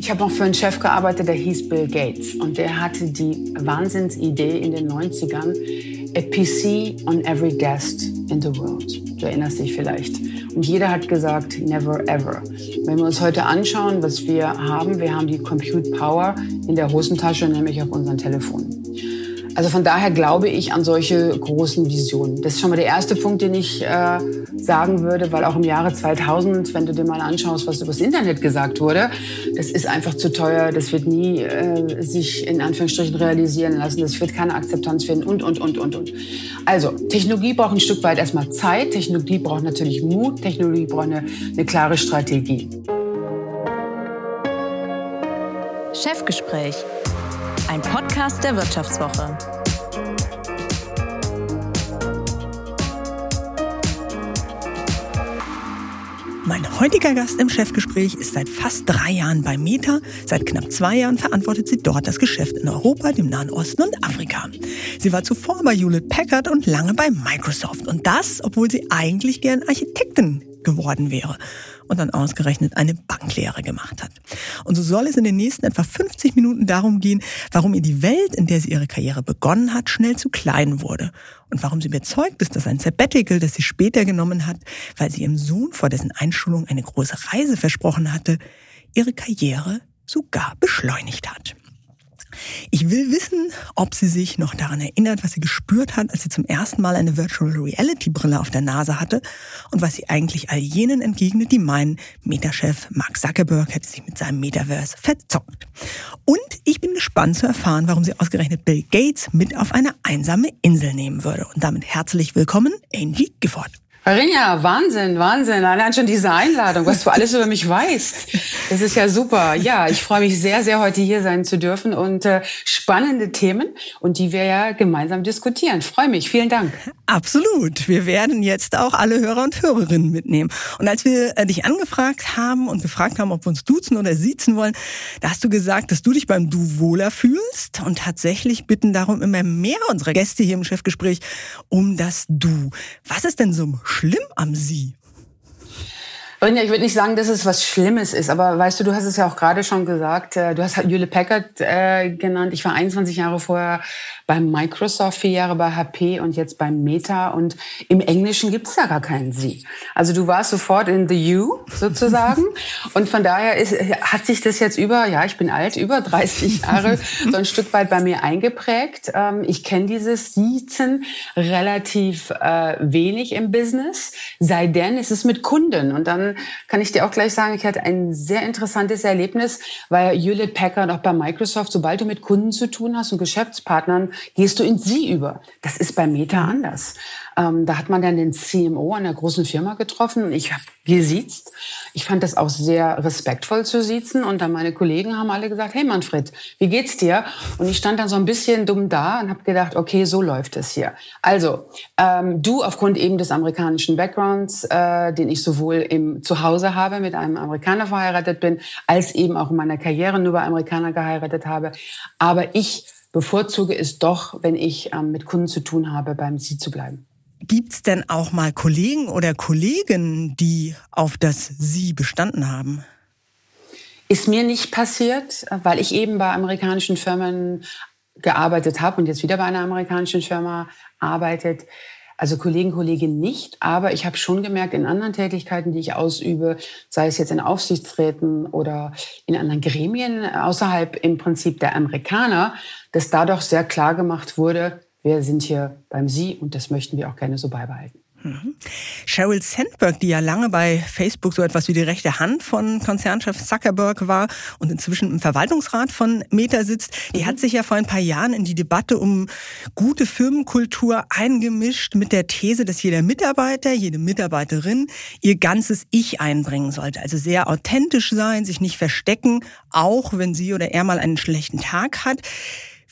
Ich habe noch für einen Chef gearbeitet, der hieß Bill Gates. Und der hatte die Wahnsinnsidee in den 90ern, a PC on every desk in the world. Du erinnerst dich vielleicht. Und jeder hat gesagt, never ever. Wenn wir uns heute anschauen, was wir haben, wir haben die Compute Power in der Hosentasche, nämlich auf unserem Telefon. Also von daher glaube ich an solche großen Visionen. Das ist schon mal der erste Punkt, den ich äh, sagen würde, weil auch im Jahre 2000, wenn du dir mal anschaust, was übers Internet gesagt wurde, das ist einfach zu teuer, das wird nie äh, sich in Anführungsstrichen realisieren lassen, das wird keine Akzeptanz finden und, und, und, und, und. Also, Technologie braucht ein Stück weit erstmal Zeit, Technologie braucht natürlich Mut, Technologie braucht eine, eine klare Strategie. Chefgespräch ein Podcast der Wirtschaftswoche. Mein heutiger Gast im Chefgespräch ist seit fast drei Jahren bei Meta. Seit knapp zwei Jahren verantwortet sie dort das Geschäft in Europa, dem Nahen Osten und Afrika. Sie war zuvor bei Hewlett Packard und lange bei Microsoft. Und das, obwohl sie eigentlich gern Architektin geworden wäre und dann ausgerechnet eine Banklehre gemacht hat. Und so soll es in den nächsten etwa 50 Minuten darum gehen, warum ihr die Welt, in der sie ihre Karriere begonnen hat, schnell zu klein wurde und warum sie überzeugt ist, dass ein Sabbatical, das sie später genommen hat, weil sie ihrem Sohn vor dessen Einschulung eine große Reise versprochen hatte, ihre Karriere sogar beschleunigt hat. Ich will wissen, ob sie sich noch daran erinnert, was sie gespürt hat, als sie zum ersten Mal eine Virtual Reality Brille auf der Nase hatte und was sie eigentlich all jenen entgegnet, die meinen, Metachef Mark Zuckerberg hätte sich mit seinem Metaverse verzockt. Und ich bin gespannt zu erfahren, warum sie ausgerechnet Bill Gates mit auf eine einsame Insel nehmen würde. Und damit herzlich willkommen, Angie Gifford. Rinja, Wahnsinn, Wahnsinn. Allein schon diese Einladung, was du alles über mich weißt. Das ist ja super. Ja, ich freue mich sehr, sehr, heute hier sein zu dürfen und äh, spannende Themen und die wir ja gemeinsam diskutieren. Freue mich. Vielen Dank. Absolut. Wir werden jetzt auch alle Hörer und Hörerinnen mitnehmen. Und als wir äh, dich angefragt haben und gefragt haben, ob wir uns duzen oder siezen wollen, da hast du gesagt, dass du dich beim Du wohler fühlst. Und tatsächlich bitten darum immer mehr unserer Gäste hier im Chefgespräch um das Du. Was ist denn so schlimm am Sie? Rinja, ich würde nicht sagen, dass es was Schlimmes ist, aber weißt du, du hast es ja auch gerade schon gesagt, äh, du hast halt Hewlett Packard äh, genannt. Ich war 21 Jahre vorher bei Microsoft, vier Jahre bei HP und jetzt beim Meta. Und im Englischen gibt's ja gar keinen Sie. Also du warst sofort in the You sozusagen. und von daher ist, hat sich das jetzt über, ja, ich bin alt, über 30 Jahre so ein Stück weit bei mir eingeprägt. Ähm, ich kenne dieses Siezen relativ äh, wenig im Business, sei denn es ist mit Kunden. Und dann kann ich dir auch gleich sagen, ich hatte ein sehr interessantes Erlebnis, weil Hewlett Packard auch bei Microsoft, sobald du mit Kunden zu tun hast und Geschäftspartnern, gehst du in sie über. Das ist bei Meta anders. Ähm, da hat man dann den CMO einer großen Firma getroffen. Ich habe gesiezt. Ich fand das auch sehr respektvoll zu siezen. Und dann meine Kollegen haben alle gesagt, hey Manfred, wie geht's dir? Und ich stand dann so ein bisschen dumm da und habe gedacht, okay, so läuft es hier. Also, ähm, du aufgrund eben des amerikanischen Backgrounds, äh, den ich sowohl im Zuhause habe, mit einem Amerikaner verheiratet bin, als eben auch in meiner Karriere nur bei Amerikaner geheiratet habe. Aber ich bevorzuge es doch, wenn ich ähm, mit Kunden zu tun habe, beim Sie zu bleiben. Gibt's denn auch mal Kollegen oder Kolleginnen, die auf das Sie bestanden haben? Ist mir nicht passiert, weil ich eben bei amerikanischen Firmen gearbeitet habe und jetzt wieder bei einer amerikanischen Firma arbeitet. Also Kollegen, Kolleginnen nicht, aber ich habe schon gemerkt, in anderen Tätigkeiten, die ich ausübe, sei es jetzt in Aufsichtsräten oder in anderen Gremien außerhalb im Prinzip der Amerikaner, dass dadurch sehr klar gemacht wurde, wir sind hier beim Sie und das möchten wir auch gerne so beibehalten. Mhm. Sheryl Sandberg, die ja lange bei Facebook so etwas wie die rechte Hand von Konzernchef Zuckerberg war und inzwischen im Verwaltungsrat von Meta sitzt, die mhm. hat sich ja vor ein paar Jahren in die Debatte um gute Firmenkultur eingemischt mit der These, dass jeder Mitarbeiter, jede Mitarbeiterin ihr ganzes Ich einbringen sollte. Also sehr authentisch sein, sich nicht verstecken, auch wenn sie oder er mal einen schlechten Tag hat.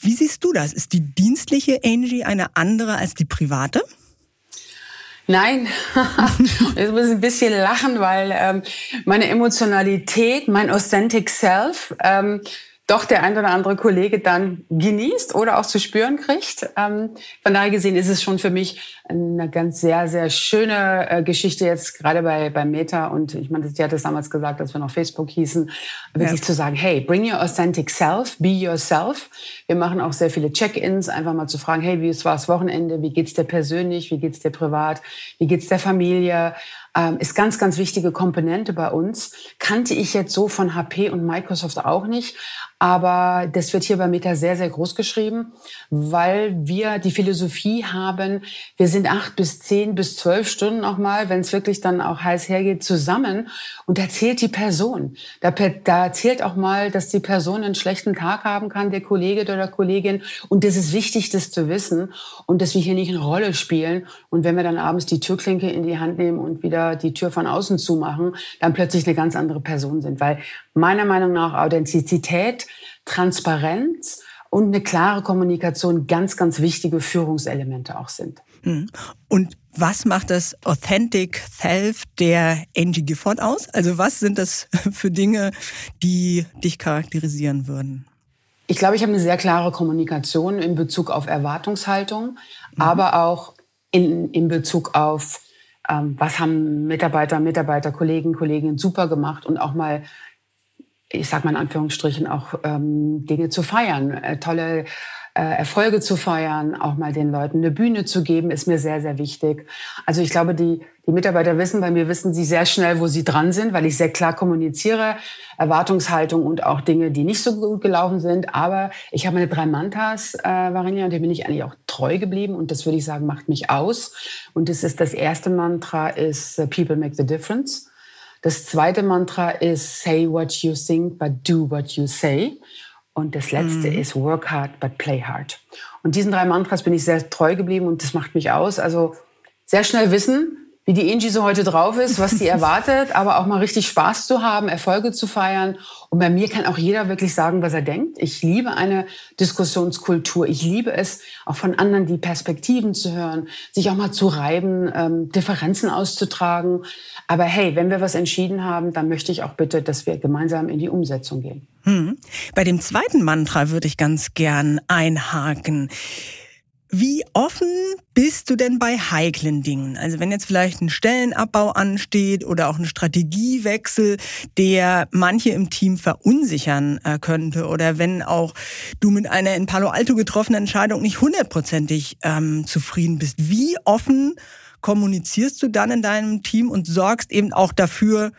Wie siehst du das? Ist die dienstliche Angie eine andere als die private? Nein, ich muss ein bisschen lachen, weil ähm, meine Emotionalität, mein authentic self, ähm, doch der ein oder andere Kollege dann genießt oder auch zu spüren kriegt. Ähm, von daher gesehen ist es schon für mich eine ganz sehr, sehr schöne äh, Geschichte jetzt gerade bei, bei Meta. Und ich meine, sie hat es damals gesagt, als wir noch Facebook hießen, wirklich ja. zu sagen, hey, bring your authentic self, be yourself. Wir machen auch sehr viele Check-ins, einfach mal zu fragen, hey, wie war das Wochenende? Wie geht's dir persönlich? Wie geht's dir privat? Wie geht's der Familie? Ähm, ist ganz, ganz wichtige Komponente bei uns. Kannte ich jetzt so von HP und Microsoft auch nicht. Aber das wird hier bei Meta sehr, sehr groß geschrieben, weil wir die Philosophie haben, wir sind acht bis zehn bis zwölf Stunden auch mal, wenn es wirklich dann auch heiß hergeht, zusammen. Und da zählt die Person. Da, da zählt auch mal, dass die Person einen schlechten Tag haben kann, der Kollege oder Kollegin. Und das ist wichtig, das zu wissen. Und dass wir hier nicht eine Rolle spielen. Und wenn wir dann abends die Türklinke in die Hand nehmen und wieder die Tür von außen zumachen, dann plötzlich eine ganz andere Person sind. Weil meiner Meinung nach Authentizität, Transparenz und eine klare Kommunikation ganz, ganz wichtige Führungselemente auch sind. Hm. Und was macht das Authentic Self der Angie Gifford aus? Also was sind das für Dinge, die dich charakterisieren würden? Ich glaube, ich habe eine sehr klare Kommunikation in Bezug auf Erwartungshaltung, mhm. aber auch in, in Bezug auf, ähm, was haben Mitarbeiter, Mitarbeiter, Kollegen, Kolleginnen super gemacht und auch mal ich sag mal in Anführungsstrichen, auch ähm, Dinge zu feiern, äh, tolle äh, Erfolge zu feiern, auch mal den Leuten eine Bühne zu geben, ist mir sehr, sehr wichtig. Also ich glaube, die, die Mitarbeiter wissen, bei mir wissen sie sehr schnell, wo sie dran sind, weil ich sehr klar kommuniziere, Erwartungshaltung und auch Dinge, die nicht so gut gelaufen sind. Aber ich habe meine drei Mantas, äh, Varinia, und dem bin ich eigentlich auch treu geblieben. Und das würde ich sagen, macht mich aus. Und das ist das erste Mantra ist People make the difference. Das zweite Mantra ist Say what you think, but do what you say. Und das letzte mhm. ist Work hard, but play hard. Und diesen drei Mantras bin ich sehr treu geblieben und das macht mich aus. Also sehr schnell wissen, wie die Angie so heute drauf ist, was sie erwartet, aber auch mal richtig Spaß zu haben, Erfolge zu feiern. Und bei mir kann auch jeder wirklich sagen, was er denkt. Ich liebe eine Diskussionskultur. Ich liebe es, auch von anderen die Perspektiven zu hören, sich auch mal zu reiben, ähm, Differenzen auszutragen. Aber hey, wenn wir was entschieden haben, dann möchte ich auch bitte, dass wir gemeinsam in die Umsetzung gehen. Hm. Bei dem zweiten Mantra würde ich ganz gern einhaken. Wie offen bist du denn bei heiklen Dingen? Also wenn jetzt vielleicht ein Stellenabbau ansteht oder auch ein Strategiewechsel, der manche im Team verunsichern äh, könnte oder wenn auch du mit einer in Palo Alto getroffenen Entscheidung nicht hundertprozentig ähm, zufrieden bist. Wie offen kommunizierst du dann in deinem Team und sorgst eben auch dafür,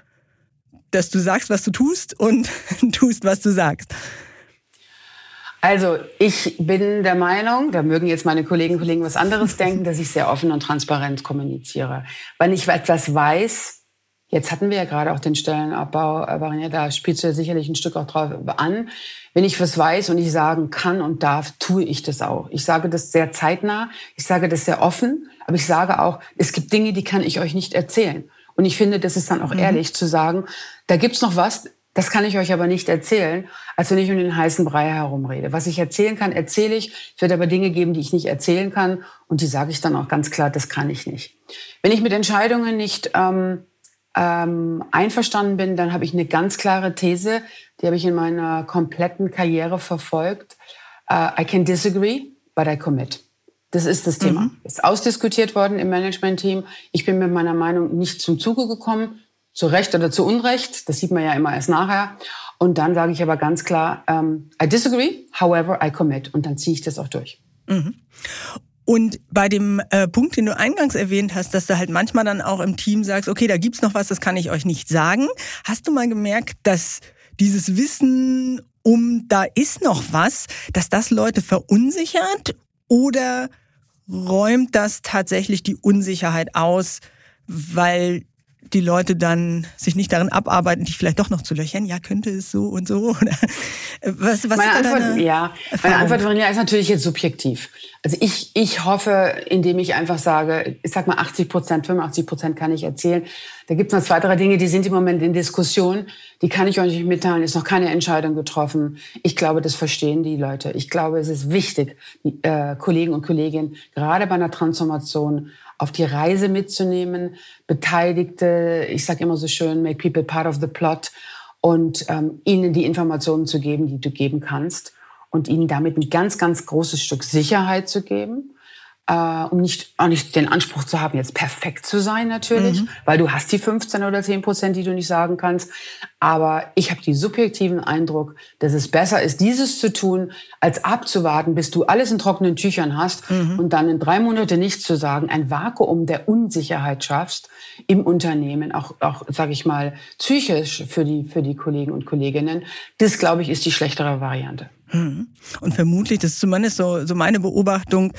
dass du sagst, was du tust und tust, was du sagst? Also ich bin der Meinung, da mögen jetzt meine Kollegen und Kollegen was anderes denken, dass ich sehr offen und transparent kommuniziere. Wenn ich etwas weiß, jetzt hatten wir ja gerade auch den Stellenabbau, aber da spielst du ja sicherlich ein Stück auch drauf an. Wenn ich was weiß und ich sagen kann und darf, tue ich das auch. Ich sage das sehr zeitnah, ich sage das sehr offen, aber ich sage auch, es gibt Dinge, die kann ich euch nicht erzählen. Und ich finde, das ist dann auch mhm. ehrlich zu sagen, da gibt's noch was, das kann ich euch aber nicht erzählen, als wenn ich um den heißen Brei herumrede. Was ich erzählen kann, erzähle ich. Es wird aber Dinge geben, die ich nicht erzählen kann. Und die sage ich dann auch ganz klar, das kann ich nicht. Wenn ich mit Entscheidungen nicht ähm, ähm, einverstanden bin, dann habe ich eine ganz klare These, die habe ich in meiner kompletten Karriere verfolgt. Uh, I can disagree, but I commit. Das ist das Thema. Mhm. Ist ausdiskutiert worden im Management-Team. Ich bin mit meiner Meinung nicht zum Zuge gekommen zu Recht oder zu Unrecht. Das sieht man ja immer erst nachher. Und dann sage ich aber ganz klar, ähm, I disagree, however, I commit. Und dann ziehe ich das auch durch. Mhm. Und bei dem äh, Punkt, den du eingangs erwähnt hast, dass du halt manchmal dann auch im Team sagst, okay, da gibt's noch was, das kann ich euch nicht sagen. Hast du mal gemerkt, dass dieses Wissen um da ist noch was, dass das Leute verunsichert oder räumt das tatsächlich die Unsicherheit aus, weil die Leute dann sich nicht darin abarbeiten, dich vielleicht doch noch zu löchern. Ja, könnte es so und so? Oder was, was meine Antwort, ja, meine Antwort, Verena, ist natürlich jetzt subjektiv. Also ich, ich hoffe, indem ich einfach sage, ich sag mal 80 Prozent, 85 Prozent kann ich erzählen. Da gibt es noch zwei, drei Dinge, die sind im Moment in Diskussion. Die kann ich euch nicht mitteilen. Ist noch keine Entscheidung getroffen. Ich glaube, das verstehen die Leute. Ich glaube, es ist wichtig, die äh, Kollegen und Kolleginnen gerade bei einer Transformation auf die Reise mitzunehmen, Beteiligte, ich sage immer so schön, make people part of the plot und ähm, ihnen die Informationen zu geben, die du geben kannst und ihnen damit ein ganz, ganz großes Stück Sicherheit zu geben äh, um nicht, auch nicht den Anspruch zu haben, jetzt perfekt zu sein natürlich, mhm. weil du hast die 15 oder 10 Prozent, die du nicht sagen kannst. Aber ich habe die subjektiven Eindruck, dass es besser ist, dieses zu tun, als abzuwarten, bis du alles in trockenen Tüchern hast mhm. und dann in drei Monate nichts zu sagen, ein Vakuum der Unsicherheit schaffst im Unternehmen, auch, auch sage ich mal, psychisch für die, für die Kollegen und Kolleginnen. Das, glaube ich, ist die schlechtere Variante. Hm. Und vermutlich, das ist zumindest so, so meine Beobachtung,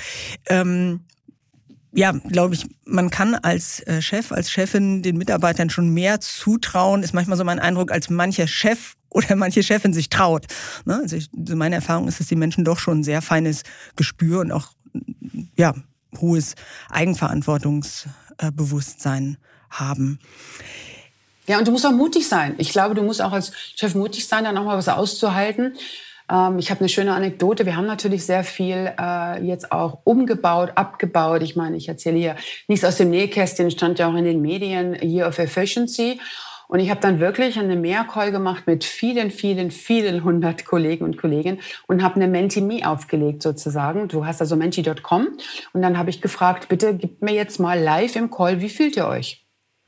ähm, ja, glaube ich, man kann als äh, Chef, als Chefin den Mitarbeitern schon mehr zutrauen, ist manchmal so mein Eindruck, als mancher Chef oder manche Chefin sich traut. Ne? Also ich, meine Erfahrung ist, dass die Menschen doch schon ein sehr feines Gespür und auch ja hohes Eigenverantwortungsbewusstsein haben. Ja, und du musst auch mutig sein. Ich glaube, du musst auch als Chef mutig sein, dann auch mal was auszuhalten. Ähm, ich habe eine schöne Anekdote. Wir haben natürlich sehr viel äh, jetzt auch umgebaut, abgebaut. Ich meine, ich erzähle hier nichts aus dem Nähkästchen, stand ja auch in den Medien, Year of Efficiency. Und ich habe dann wirklich eine Mehrcall gemacht mit vielen, vielen, vielen hundert Kollegen und Kolleginnen und habe eine Menti-Me aufgelegt sozusagen. Du hast also menti.com. Und dann habe ich gefragt, bitte gib mir jetzt mal live im Call, wie fühlt ihr euch?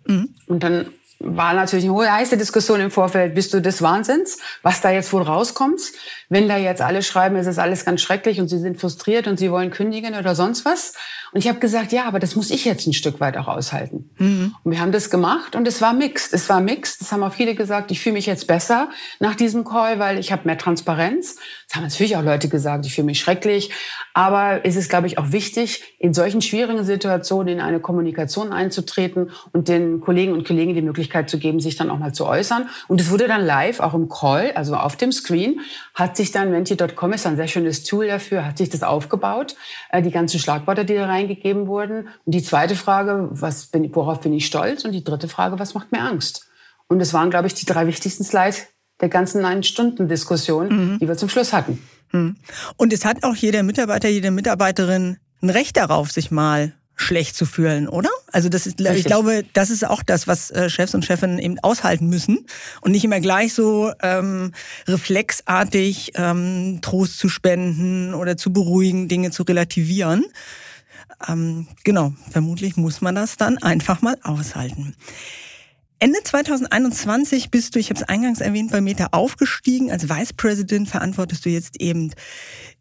Mhm. Und dann war natürlich eine heiße Diskussion im Vorfeld. Bist du des Wahnsinns, was da jetzt wohl rauskommt? Wenn da jetzt alle schreiben, es ist alles ganz schrecklich und sie sind frustriert und sie wollen kündigen oder sonst was. Und ich habe gesagt, ja, aber das muss ich jetzt ein Stück weit auch aushalten. Mhm. Und wir haben das gemacht und es war mixed. Es war mixed. Das haben auch viele gesagt, ich fühle mich jetzt besser nach diesem Call, weil ich habe mehr Transparenz. Das haben natürlich auch Leute gesagt, ich fühle mich schrecklich. Aber es ist, glaube ich, auch wichtig, in solchen schwierigen Situationen in eine Kommunikation einzutreten und den Kollegen und Kollegen die Möglichkeit zu geben, sich dann auch mal zu äußern. Und es wurde dann live, auch im Call, also auf dem Screen, hat sich dann, Menti.com ist ein sehr schönes Tool dafür, hat sich das aufgebaut, äh, die ganzen Schlagworte, die da reingegeben wurden. Und die zweite Frage, was bin, worauf bin ich stolz? Und die dritte Frage, was macht mir Angst? Und das waren, glaube ich, die drei wichtigsten Slides der ganzen neun Stunden Diskussion, mhm. die wir zum Schluss hatten. Hm. Und es hat auch jeder Mitarbeiter, jede Mitarbeiterin ein Recht darauf, sich mal schlecht zu fühlen, oder? Also das ist, Richtig. ich glaube, das ist auch das, was äh, Chefs und Chefinnen eben aushalten müssen und nicht immer gleich so ähm, reflexartig ähm, Trost zu spenden oder zu beruhigen, Dinge zu relativieren. Ähm, genau, vermutlich muss man das dann einfach mal aushalten. Ende 2021 bist du, ich habe es eingangs erwähnt, bei Meta aufgestiegen. Als Vice President verantwortest du jetzt eben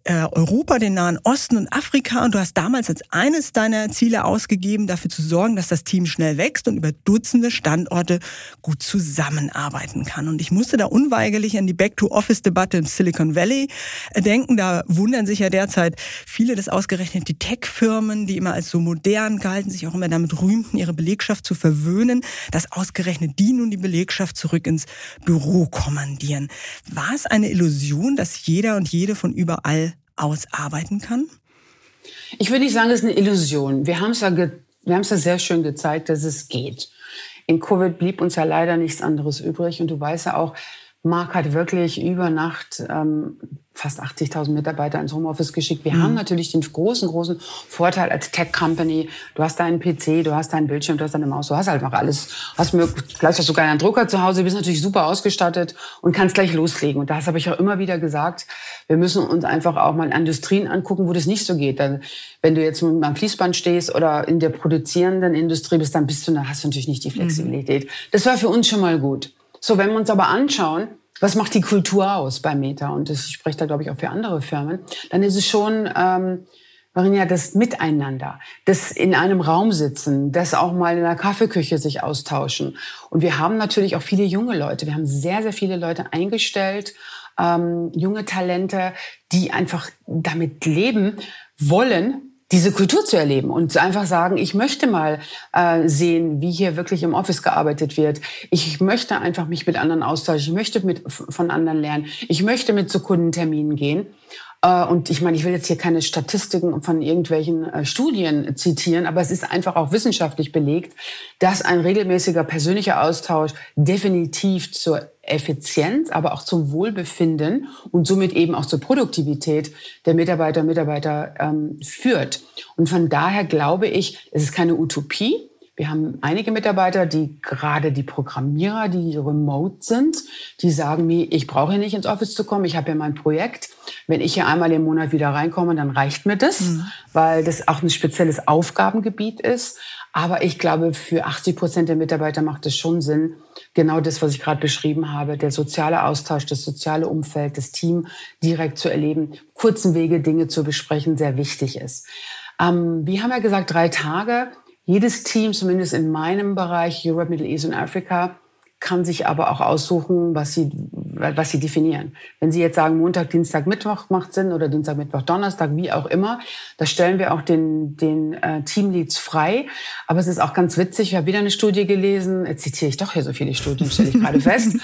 äh, Europa, den Nahen Osten und Afrika. Und du hast damals als eines deiner Ziele ausgegeben, dafür zu sorgen, dass das Team schnell wächst und über Dutzende Standorte gut zusammenarbeiten kann. Und ich musste da unweigerlich an die Back-to-Office-Debatte im Silicon Valley äh, denken. Da wundern sich ja derzeit viele, dass ausgerechnet die Tech-Firmen, die immer als so modern galten, sich auch immer damit rühmten, ihre Belegschaft zu verwöhnen, dass ausgerechnet die nun die Belegschaft zurück ins Büro kommandieren. War es eine Illusion, dass jeder und jede von überall ausarbeiten kann? Ich würde nicht sagen, das ist eine Illusion. Wir haben es ja, wir haben es ja sehr schön gezeigt, dass es geht. In Covid blieb uns ja leider nichts anderes übrig. Und du weißt ja auch, Marc hat wirklich über Nacht ähm, fast 80.000 Mitarbeiter ins Homeoffice geschickt. Wir mhm. haben natürlich den großen, großen Vorteil als Tech-Company. Du hast deinen PC, du hast deinen Bildschirm, du hast deine Maus, du hast halt noch alles. Hast vielleicht hast du sogar einen Drucker zu Hause, bist natürlich super ausgestattet und kannst gleich loslegen. Und das habe ich auch immer wieder gesagt. Wir müssen uns einfach auch mal Industrien angucken, wo das nicht so geht. Dann, wenn du jetzt mit einem Fließband stehst oder in der produzierenden Industrie bist, dann bist du, dann hast du natürlich nicht die mhm. Flexibilität. Mhm. Das war für uns schon mal gut. So, wenn wir uns aber anschauen, was macht die Kultur aus bei Meta? Und das, ich spreche da, glaube ich, auch für andere Firmen. Dann ist es schon, ähm, ja das Miteinander, das in einem Raum sitzen, das auch mal in der Kaffeeküche sich austauschen. Und wir haben natürlich auch viele junge Leute. Wir haben sehr, sehr viele Leute eingestellt, ähm, junge Talente, die einfach damit leben wollen, diese Kultur zu erleben und einfach sagen, ich möchte mal äh, sehen, wie hier wirklich im Office gearbeitet wird. Ich möchte einfach mich mit anderen austauschen. Ich möchte mit, von anderen lernen. Ich möchte mit zu Kundenterminen gehen. Äh, und ich meine, ich will jetzt hier keine Statistiken von irgendwelchen äh, Studien zitieren, aber es ist einfach auch wissenschaftlich belegt, dass ein regelmäßiger persönlicher Austausch definitiv zur Effizienz, aber auch zum Wohlbefinden und somit eben auch zur Produktivität der Mitarbeiter und Mitarbeiter ähm, führt. Und von daher glaube ich, es ist keine Utopie. Wir haben einige Mitarbeiter, die gerade die Programmierer, die remote sind, die sagen mir, ich brauche hier nicht ins Office zu kommen, ich habe hier mein Projekt. Wenn ich hier einmal im Monat wieder reinkomme, dann reicht mir das, mhm. weil das auch ein spezielles Aufgabengebiet ist. Aber ich glaube, für 80 Prozent der Mitarbeiter macht es schon Sinn, genau das, was ich gerade beschrieben habe, der soziale Austausch, das soziale Umfeld, das Team direkt zu erleben, kurzen Wege Dinge zu besprechen, sehr wichtig ist. Ähm, wir haben ja gesagt, drei Tage. Jedes Team, zumindest in meinem Bereich, Europe, Middle East und Afrika, kann sich aber auch aussuchen, was sie, was sie definieren. Wenn Sie jetzt sagen, Montag, Dienstag, Mittwoch macht Sinn oder Dienstag, Mittwoch, Donnerstag, wie auch immer, da stellen wir auch den, den äh, Teamleads frei. Aber es ist auch ganz witzig, ich habe wieder eine Studie gelesen, jetzt zitiere ich doch hier so viele Studien, stelle ich gerade fest.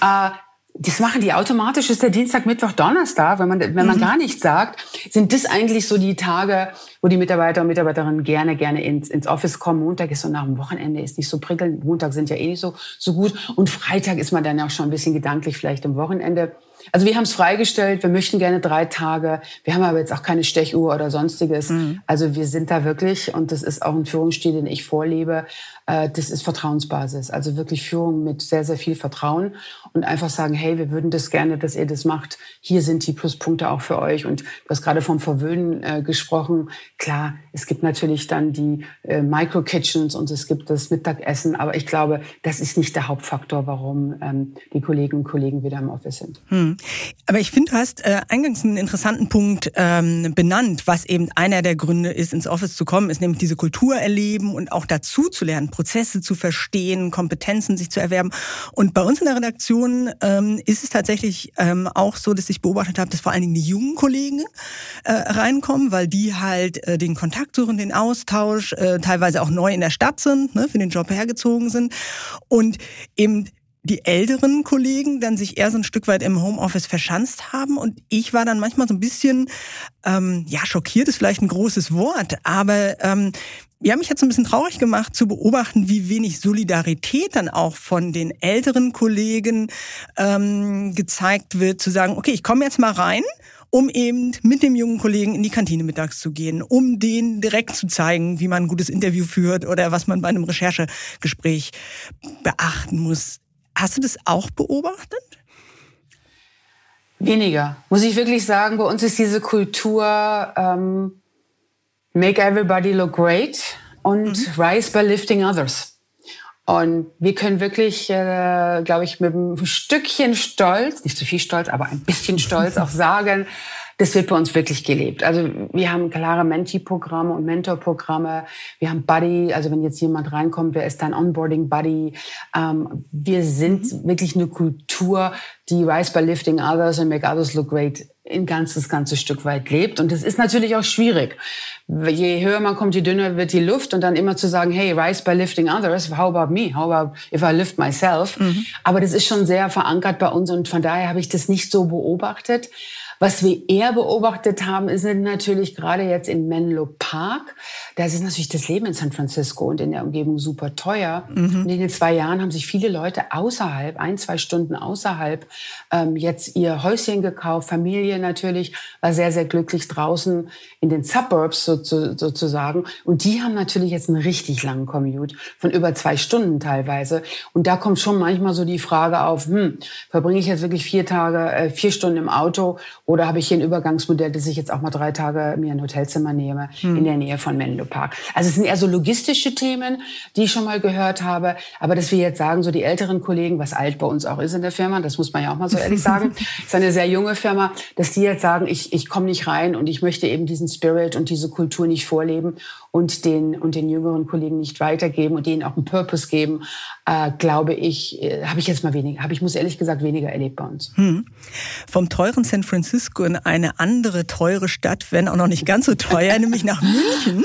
Äh, das machen die automatisch, ist der Dienstag, Mittwoch, Donnerstag, wenn man, wenn man mhm. gar nichts sagt, sind das eigentlich so die Tage, wo die Mitarbeiter und Mitarbeiterinnen gerne, gerne ins, ins Office kommen. Montag ist so nach dem Wochenende, ist nicht so prickelnd. Montag sind ja eh nicht so, so gut. Und Freitag ist man dann auch schon ein bisschen gedanklich vielleicht am Wochenende. Also wir haben es freigestellt, wir möchten gerne drei Tage. Wir haben aber jetzt auch keine Stechuhr oder sonstiges. Mhm. Also wir sind da wirklich, und das ist auch ein Führungsstil, den ich vorlebe, äh, das ist Vertrauensbasis. Also wirklich Führung mit sehr, sehr viel Vertrauen und einfach sagen, hey, wir würden das gerne, dass ihr das macht. Hier sind die Pluspunkte auch für euch. Und du hast gerade vom Verwöhnen äh, gesprochen. Klar, es gibt natürlich dann die äh, Micro-Kitchens und es gibt das Mittagessen. Aber ich glaube, das ist nicht der Hauptfaktor, warum ähm, die Kolleginnen und Kollegen wieder im Office sind. Aber ich finde, du hast äh, eingangs einen interessanten Punkt ähm, benannt, was eben einer der Gründe ist, ins Office zu kommen, ist nämlich diese Kultur erleben und auch dazu zu lernen, Prozesse zu verstehen, Kompetenzen sich zu erwerben. Und bei uns in der Redaktion ähm, ist es tatsächlich ähm, auch so, dass ich beobachtet habe, dass vor allen Dingen die jungen Kollegen äh, reinkommen, weil die halt äh, den Kontakt suchen, den Austausch, äh, teilweise auch neu in der Stadt sind, ne, für den Job hergezogen sind und eben die älteren Kollegen dann sich eher so ein Stück weit im Homeoffice verschanzt haben. Und ich war dann manchmal so ein bisschen, ähm, ja, schockiert ist vielleicht ein großes Wort, aber ähm, ja, mich hat so ein bisschen traurig gemacht zu beobachten, wie wenig Solidarität dann auch von den älteren Kollegen ähm, gezeigt wird, zu sagen, okay, ich komme jetzt mal rein um eben mit dem jungen Kollegen in die Kantine mittags zu gehen, um den direkt zu zeigen, wie man ein gutes Interview führt oder was man bei einem Recherchegespräch beachten muss. Hast du das auch beobachtet? Weniger. Muss ich wirklich sagen, bei uns ist diese Kultur ähm, Make everybody look great und mhm. Rise by lifting others. Und wir können wirklich, äh, glaube ich, mit einem Stückchen Stolz, nicht zu viel Stolz, aber ein bisschen Stolz auch sagen, das wird bei uns wirklich gelebt. Also wir haben klare Mentee-Programme und Mentor-Programme. Wir haben Buddy, also wenn jetzt jemand reinkommt, wer ist dein Onboarding-Buddy? Ähm, wir sind mhm. wirklich eine Kultur, die Rise by Lifting Others and Make Others Look Great ein ganzes, ganzes Stück weit lebt. Und das ist natürlich auch schwierig. Je höher man kommt, je dünner wird die Luft und dann immer zu sagen, hey, rise by lifting others, how about me? How about if I lift myself? Mhm. Aber das ist schon sehr verankert bei uns und von daher habe ich das nicht so beobachtet. Was wir eher beobachtet haben, sind natürlich gerade jetzt in Menlo Park. Da ist natürlich das Leben in San Francisco und in der Umgebung super teuer. Mhm. Und in den zwei Jahren haben sich viele Leute außerhalb, ein, zwei Stunden außerhalb, ähm, jetzt ihr Häuschen gekauft. Familie natürlich war sehr, sehr glücklich draußen in den Suburbs so, so, sozusagen. Und die haben natürlich jetzt einen richtig langen Commute von über zwei Stunden teilweise. Und da kommt schon manchmal so die Frage auf, hm, verbringe ich jetzt wirklich vier Tage, äh, vier Stunden im Auto oder habe ich hier ein Übergangsmodell, dass ich jetzt auch mal drei Tage mir ein Hotelzimmer nehme hm. in der Nähe von Menlo Park. Also es sind eher so logistische Themen, die ich schon mal gehört habe. Aber dass wir jetzt sagen, so die älteren Kollegen, was alt bei uns auch ist in der Firma, das muss man ja auch mal so ehrlich sagen, ist eine sehr junge Firma, dass die jetzt sagen, ich, ich komme nicht rein und ich möchte eben diesen Spirit und diese Kultur nicht vorleben und den, und den jüngeren Kollegen nicht weitergeben und denen auch einen Purpose geben, äh, glaube ich, äh, habe ich jetzt mal weniger, habe ich, muss ehrlich gesagt, weniger erlebt bei uns. Hm. Vom teuren San Francisco in eine andere teure Stadt, wenn auch noch nicht ganz so teuer, nämlich nach München.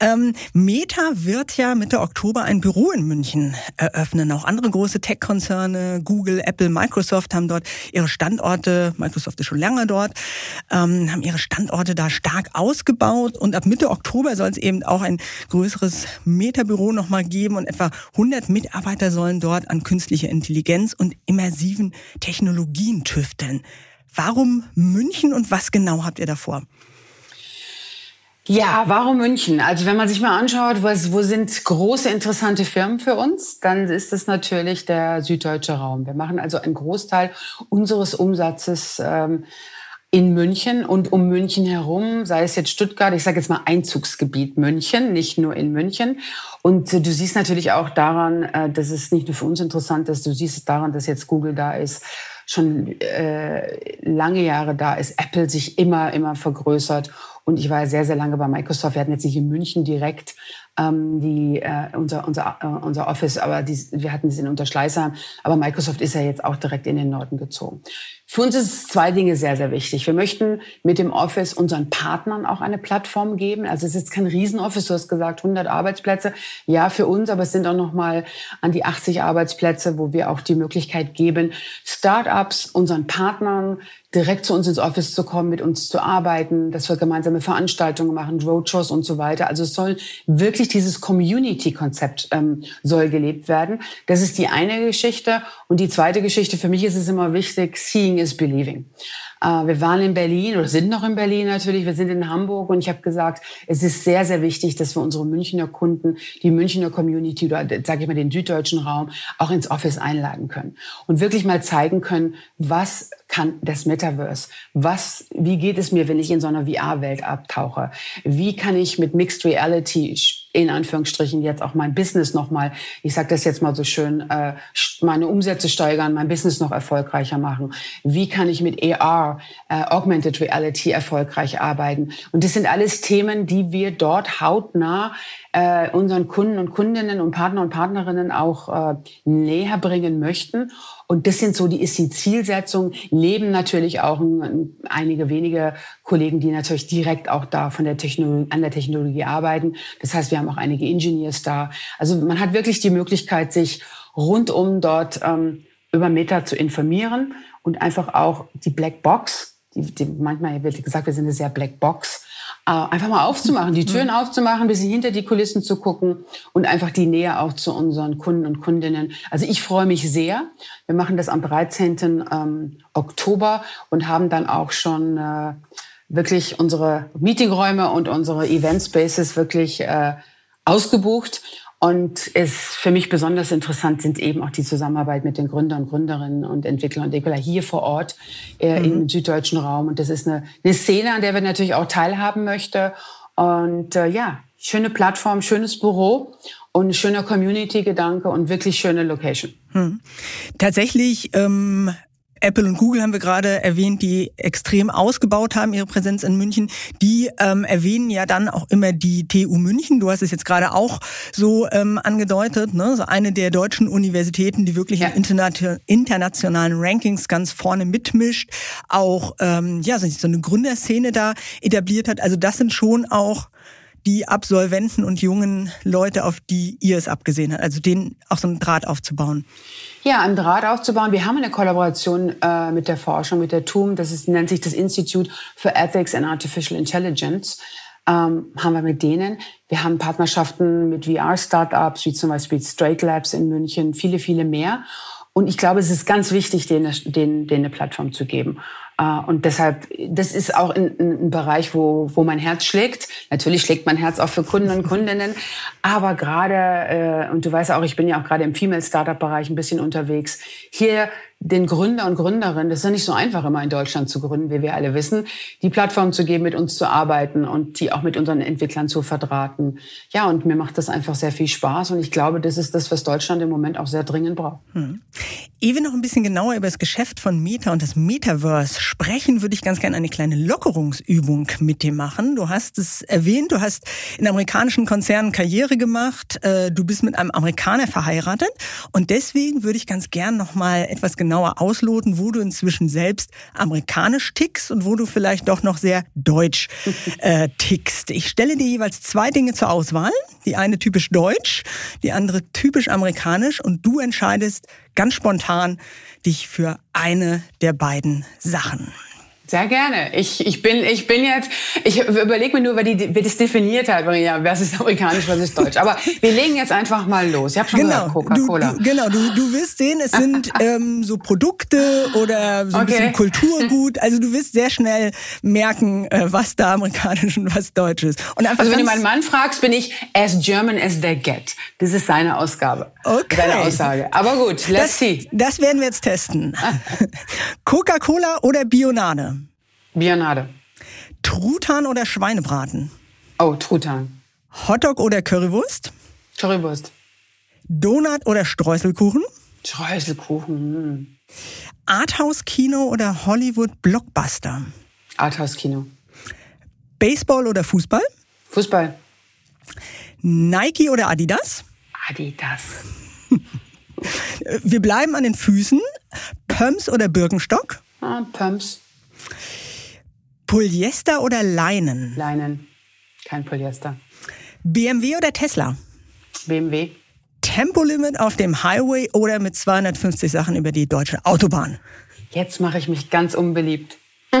Ähm, Meta wird ja Mitte Oktober ein Büro in München eröffnen. Auch andere große Tech-Konzerne, Google, Apple, Microsoft haben dort ihre Standorte, Microsoft ist schon lange dort, ähm, haben ihre Standorte da stark ausgebaut und ab Mitte Oktober soll es eben auch ein größeres Meta-Büro nochmal geben und etwa 100 Mitarbeiter sollen dort an künstlicher Intelligenz und immersiven Technologien tüfteln. Warum München und was genau habt ihr davor? Ja, warum München? Also wenn man sich mal anschaut, was, wo sind große interessante Firmen für uns, dann ist es natürlich der süddeutsche Raum. Wir machen also einen Großteil unseres Umsatzes ähm, in München und um München herum, sei es jetzt Stuttgart, ich sage jetzt mal Einzugsgebiet München, nicht nur in München. Und äh, du siehst natürlich auch daran, äh, dass es nicht nur für uns interessant ist, du siehst es daran, dass jetzt Google da ist, schon äh, lange Jahre da ist, Apple sich immer, immer vergrößert und ich war ja sehr, sehr lange bei Microsoft. Wir hatten jetzt nicht in München direkt ähm, die, äh, unser, unser, äh, unser Office, aber die, wir hatten es in Unterschleißheim. Aber Microsoft ist ja jetzt auch direkt in den Norden gezogen. Für uns ist zwei Dinge sehr, sehr wichtig. Wir möchten mit dem Office unseren Partnern auch eine Plattform geben. Also es ist kein Riesenoffice, du hast gesagt 100 Arbeitsplätze. Ja, für uns, aber es sind auch noch mal an die 80 Arbeitsplätze, wo wir auch die Möglichkeit geben, Startups, unseren Partnern direkt zu uns ins Office zu kommen, mit uns zu arbeiten, dass wir gemeinsame Veranstaltungen machen, Roadshows und so weiter. Also es soll wirklich dieses Community-Konzept ähm, soll gelebt werden. Das ist die eine Geschichte. Und die zweite Geschichte, für mich ist es immer wichtig, seeing is believing. Äh, wir waren in Berlin oder sind noch in Berlin natürlich. Wir sind in Hamburg und ich habe gesagt, es ist sehr, sehr wichtig, dass wir unsere Münchner Kunden, die Münchner Community oder sage ich mal den süddeutschen Raum auch ins Office einladen können und wirklich mal zeigen können, was kann das Metaverse? Was, wie geht es mir, wenn ich in so einer VR-Welt abtauche? Wie kann ich mit Mixed Reality in Anführungsstrichen jetzt auch mein Business nochmal, ich sage das jetzt mal so schön, äh, meine Umsätze steigern, mein Business noch erfolgreicher machen? Wie kann ich mit AR, äh, Augmented Reality, erfolgreich arbeiten? Und das sind alles Themen, die wir dort hautnah äh, unseren Kunden und Kundinnen und Partner und Partnerinnen auch äh, näher bringen möchten. Und das sind so die ist die Zielsetzung. Leben natürlich auch ein, einige wenige Kollegen, die natürlich direkt auch da von der Technologie an der Technologie arbeiten. Das heißt, wir haben auch einige Engineers da. Also man hat wirklich die Möglichkeit, sich rundum dort ähm, über Meta zu informieren und einfach auch die Black Box. Die, die, manchmal wird gesagt, wir sind eine sehr Black Box einfach mal aufzumachen, die Türen mhm. aufzumachen, ein bisschen hinter die Kulissen zu gucken und einfach die Nähe auch zu unseren Kunden und Kundinnen. Also ich freue mich sehr. Wir machen das am 13. Ähm, Oktober und haben dann auch schon äh, wirklich unsere Meetingräume und unsere Event Spaces wirklich äh, ausgebucht. Und es für mich besonders interessant sind eben auch die Zusammenarbeit mit den Gründern und Gründerinnen und Entwicklern und Entwickler hier vor Ort äh, mhm. im süddeutschen Raum. Und das ist eine, eine Szene, an der wir natürlich auch teilhaben möchten. Und äh, ja, schöne Plattform, schönes Büro und schöner Community-Gedanke und wirklich schöne Location. Hm. Tatsächlich ähm, Apple und Google haben wir gerade erwähnt, die extrem ausgebaut haben, ihre Präsenz in München. Die ähm, erwähnen ja dann auch immer die TU München. Du hast es jetzt gerade auch so ähm, angedeutet, ne? so eine der deutschen Universitäten, die wirklich ja. in internationalen Rankings ganz vorne mitmischt, auch ähm, ja so eine Gründerszene da etabliert hat. Also das sind schon auch die Absolventen und jungen Leute, auf die ihr es abgesehen habt, also denen auch so einen Draht aufzubauen? Ja, einen Draht aufzubauen. Wir haben eine Kollaboration äh, mit der Forschung, mit der TUM, das ist, nennt sich das Institute for Ethics and Artificial Intelligence. Ähm, haben wir mit denen. Wir haben Partnerschaften mit VR-Startups, wie zum Beispiel Straight Labs in München, viele, viele mehr. Und ich glaube, es ist ganz wichtig, denen, denen, denen eine Plattform zu geben. Äh, und deshalb, das ist auch ein, ein Bereich, wo, wo mein Herz schlägt. Natürlich schlägt mein Herz auch für Kunden und Kundinnen. Aber gerade, äh, und du weißt auch, ich bin ja auch gerade im Female Startup Bereich ein bisschen unterwegs. Hier den Gründer und Gründerinnen, das ist ja nicht so einfach immer in Deutschland zu gründen, wie wir alle wissen, die Plattform zu geben, mit uns zu arbeiten und die auch mit unseren Entwicklern zu verdrahten. Ja, und mir macht das einfach sehr viel Spaß und ich glaube, das ist das, was Deutschland im Moment auch sehr dringend braucht. Hm. Ehe wir noch ein bisschen genauer über das Geschäft von Meta und das Metaverse sprechen, würde ich ganz gerne eine kleine Lockerungsübung mit dir machen. Du hast es erwähnt, du hast in amerikanischen Konzernen Karriere gemacht, äh, du bist mit einem Amerikaner verheiratet und deswegen würde ich ganz gern noch mal etwas genauer genauer ausloten, wo du inzwischen selbst amerikanisch tickst und wo du vielleicht doch noch sehr deutsch äh, tickst. Ich stelle dir jeweils zwei Dinge zur Auswahl. Die eine typisch deutsch, die andere typisch amerikanisch und du entscheidest ganz spontan dich für eine der beiden Sachen. Sehr gerne. Ich, ich, bin, ich bin jetzt, ich überlege mir nur, wer, die, wer das definiert hat. Ja, was ist amerikanisch, was ist deutsch. Aber wir legen jetzt einfach mal los. Ich habe schon genau. Coca-Cola. Genau, du, du wirst sehen, es sind ähm, so Produkte oder so ein okay. bisschen Kulturgut. Also du wirst sehr schnell merken, äh, was da amerikanisch und was deutsch ist. Und also wenn du meinen Mann fragst, bin ich as German as they get. Das ist seine Ausgabe. Okay. Seine Aussage. Aber gut, let's das, see. Das werden wir jetzt testen. Coca-Cola oder Bionade? Bionade. Truthahn oder Schweinebraten? Oh, Truthahn. Hotdog oder Currywurst? Currywurst. Donut oder Streuselkuchen? Streuselkuchen. Hm. Arthouse-Kino oder Hollywood-Blockbuster? Arthouse-Kino. Baseball oder Fußball? Fußball. Nike oder Adidas? Adidas. Wir bleiben an den Füßen. Pumps oder Birkenstock? Ah, Pumps. Polyester oder Leinen? Leinen. Kein Polyester. BMW oder Tesla? BMW. Tempolimit auf dem Highway oder mit 250 Sachen über die deutsche Autobahn? Jetzt mache ich mich ganz unbeliebt.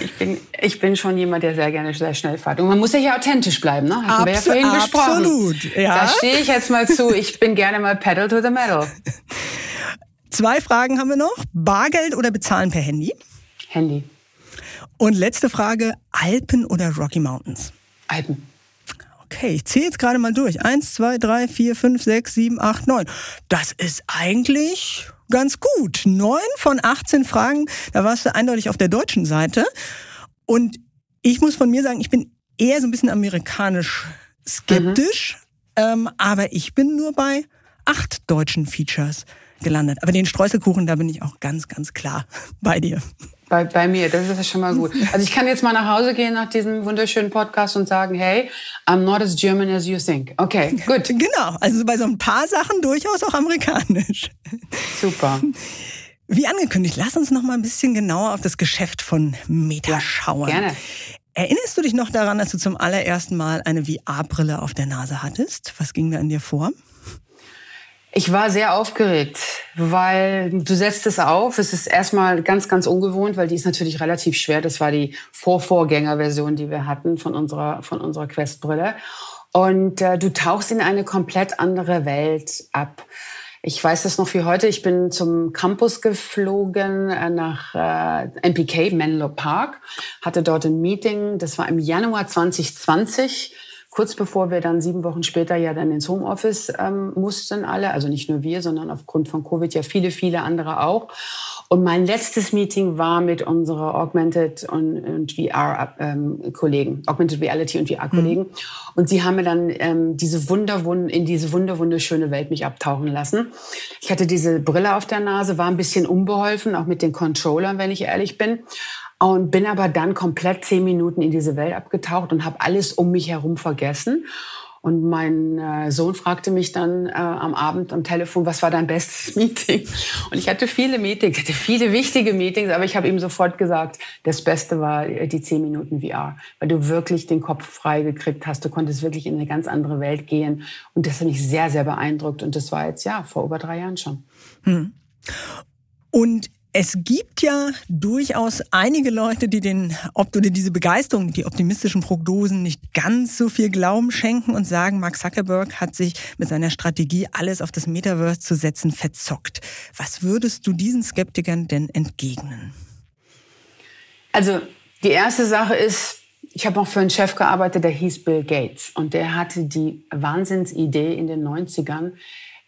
ich, bin, ich bin schon jemand, der sehr gerne sehr schnell fährt. Und man muss ja hier authentisch bleiben, ne? Hatten wir ja vorhin besprochen. Absolut, ja. Da stehe ich jetzt mal zu. Ich bin gerne mal Pedal to the Metal. Zwei Fragen haben wir noch. Bargeld oder bezahlen per Handy? Handy. Und letzte Frage, Alpen oder Rocky Mountains? Alpen. Okay, ich zähle jetzt gerade mal durch. Eins, zwei, drei, vier, fünf, sechs, sieben, acht, neun. Das ist eigentlich ganz gut. Neun von 18 Fragen, da warst du eindeutig auf der deutschen Seite. Und ich muss von mir sagen, ich bin eher so ein bisschen amerikanisch skeptisch, mhm. ähm, aber ich bin nur bei acht deutschen Features gelandet. Aber den Streuselkuchen, da bin ich auch ganz, ganz klar bei dir. Bei, bei mir, das ist schon mal gut. Also ich kann jetzt mal nach Hause gehen nach diesem wunderschönen Podcast und sagen, hey, I'm not as German as you think. Okay, gut. Genau, also bei so ein paar Sachen durchaus auch amerikanisch. Super. Wie angekündigt, lass uns noch mal ein bisschen genauer auf das Geschäft von Meta ja, schauen. Gerne. Erinnerst du dich noch daran, dass du zum allerersten Mal eine VR-Brille auf der Nase hattest? Was ging da in dir vor? Ich war sehr aufgeregt, weil du setzt es auf. Es ist erstmal ganz, ganz ungewohnt, weil die ist natürlich relativ schwer. Das war die Vorvorgängerversion, die wir hatten von unserer, von unserer Quest-Brille. Und äh, du tauchst in eine komplett andere Welt ab. Ich weiß das noch wie heute. Ich bin zum Campus geflogen äh, nach äh, MPK, Menlo Park, hatte dort ein Meeting. Das war im Januar 2020 kurz bevor wir dann sieben Wochen später ja dann ins Homeoffice ähm, mussten alle, also nicht nur wir, sondern aufgrund von Covid ja viele, viele andere auch. Und mein letztes Meeting war mit unserer Augmented und, und VR-Kollegen, ähm, Augmented Reality und VR-Kollegen. Mhm. Und sie haben mir dann ähm, diese wunderwund in diese wunderwunderschöne Welt mich abtauchen lassen. Ich hatte diese Brille auf der Nase, war ein bisschen unbeholfen, auch mit den Controllern, wenn ich ehrlich bin und bin aber dann komplett zehn Minuten in diese Welt abgetaucht und habe alles um mich herum vergessen. Und mein äh, Sohn fragte mich dann äh, am Abend am Telefon, was war dein bestes Meeting? Und ich hatte viele Meetings, hatte viele wichtige Meetings, aber ich habe ihm sofort gesagt, das Beste war äh, die zehn Minuten VR, weil du wirklich den Kopf frei gekriegt hast. Du konntest wirklich in eine ganz andere Welt gehen. Und das hat mich sehr, sehr beeindruckt. Und das war jetzt ja vor über drei Jahren schon. Hm. Und es gibt ja durchaus einige Leute, die den, ob oder diese Begeisterung, die optimistischen Prognosen nicht ganz so viel Glauben schenken und sagen, Mark Zuckerberg hat sich mit seiner Strategie, alles auf das Metaverse zu setzen, verzockt. Was würdest du diesen Skeptikern denn entgegnen? Also die erste Sache ist, ich habe auch für einen Chef gearbeitet, der hieß Bill Gates und der hatte die Wahnsinnsidee in den 90ern,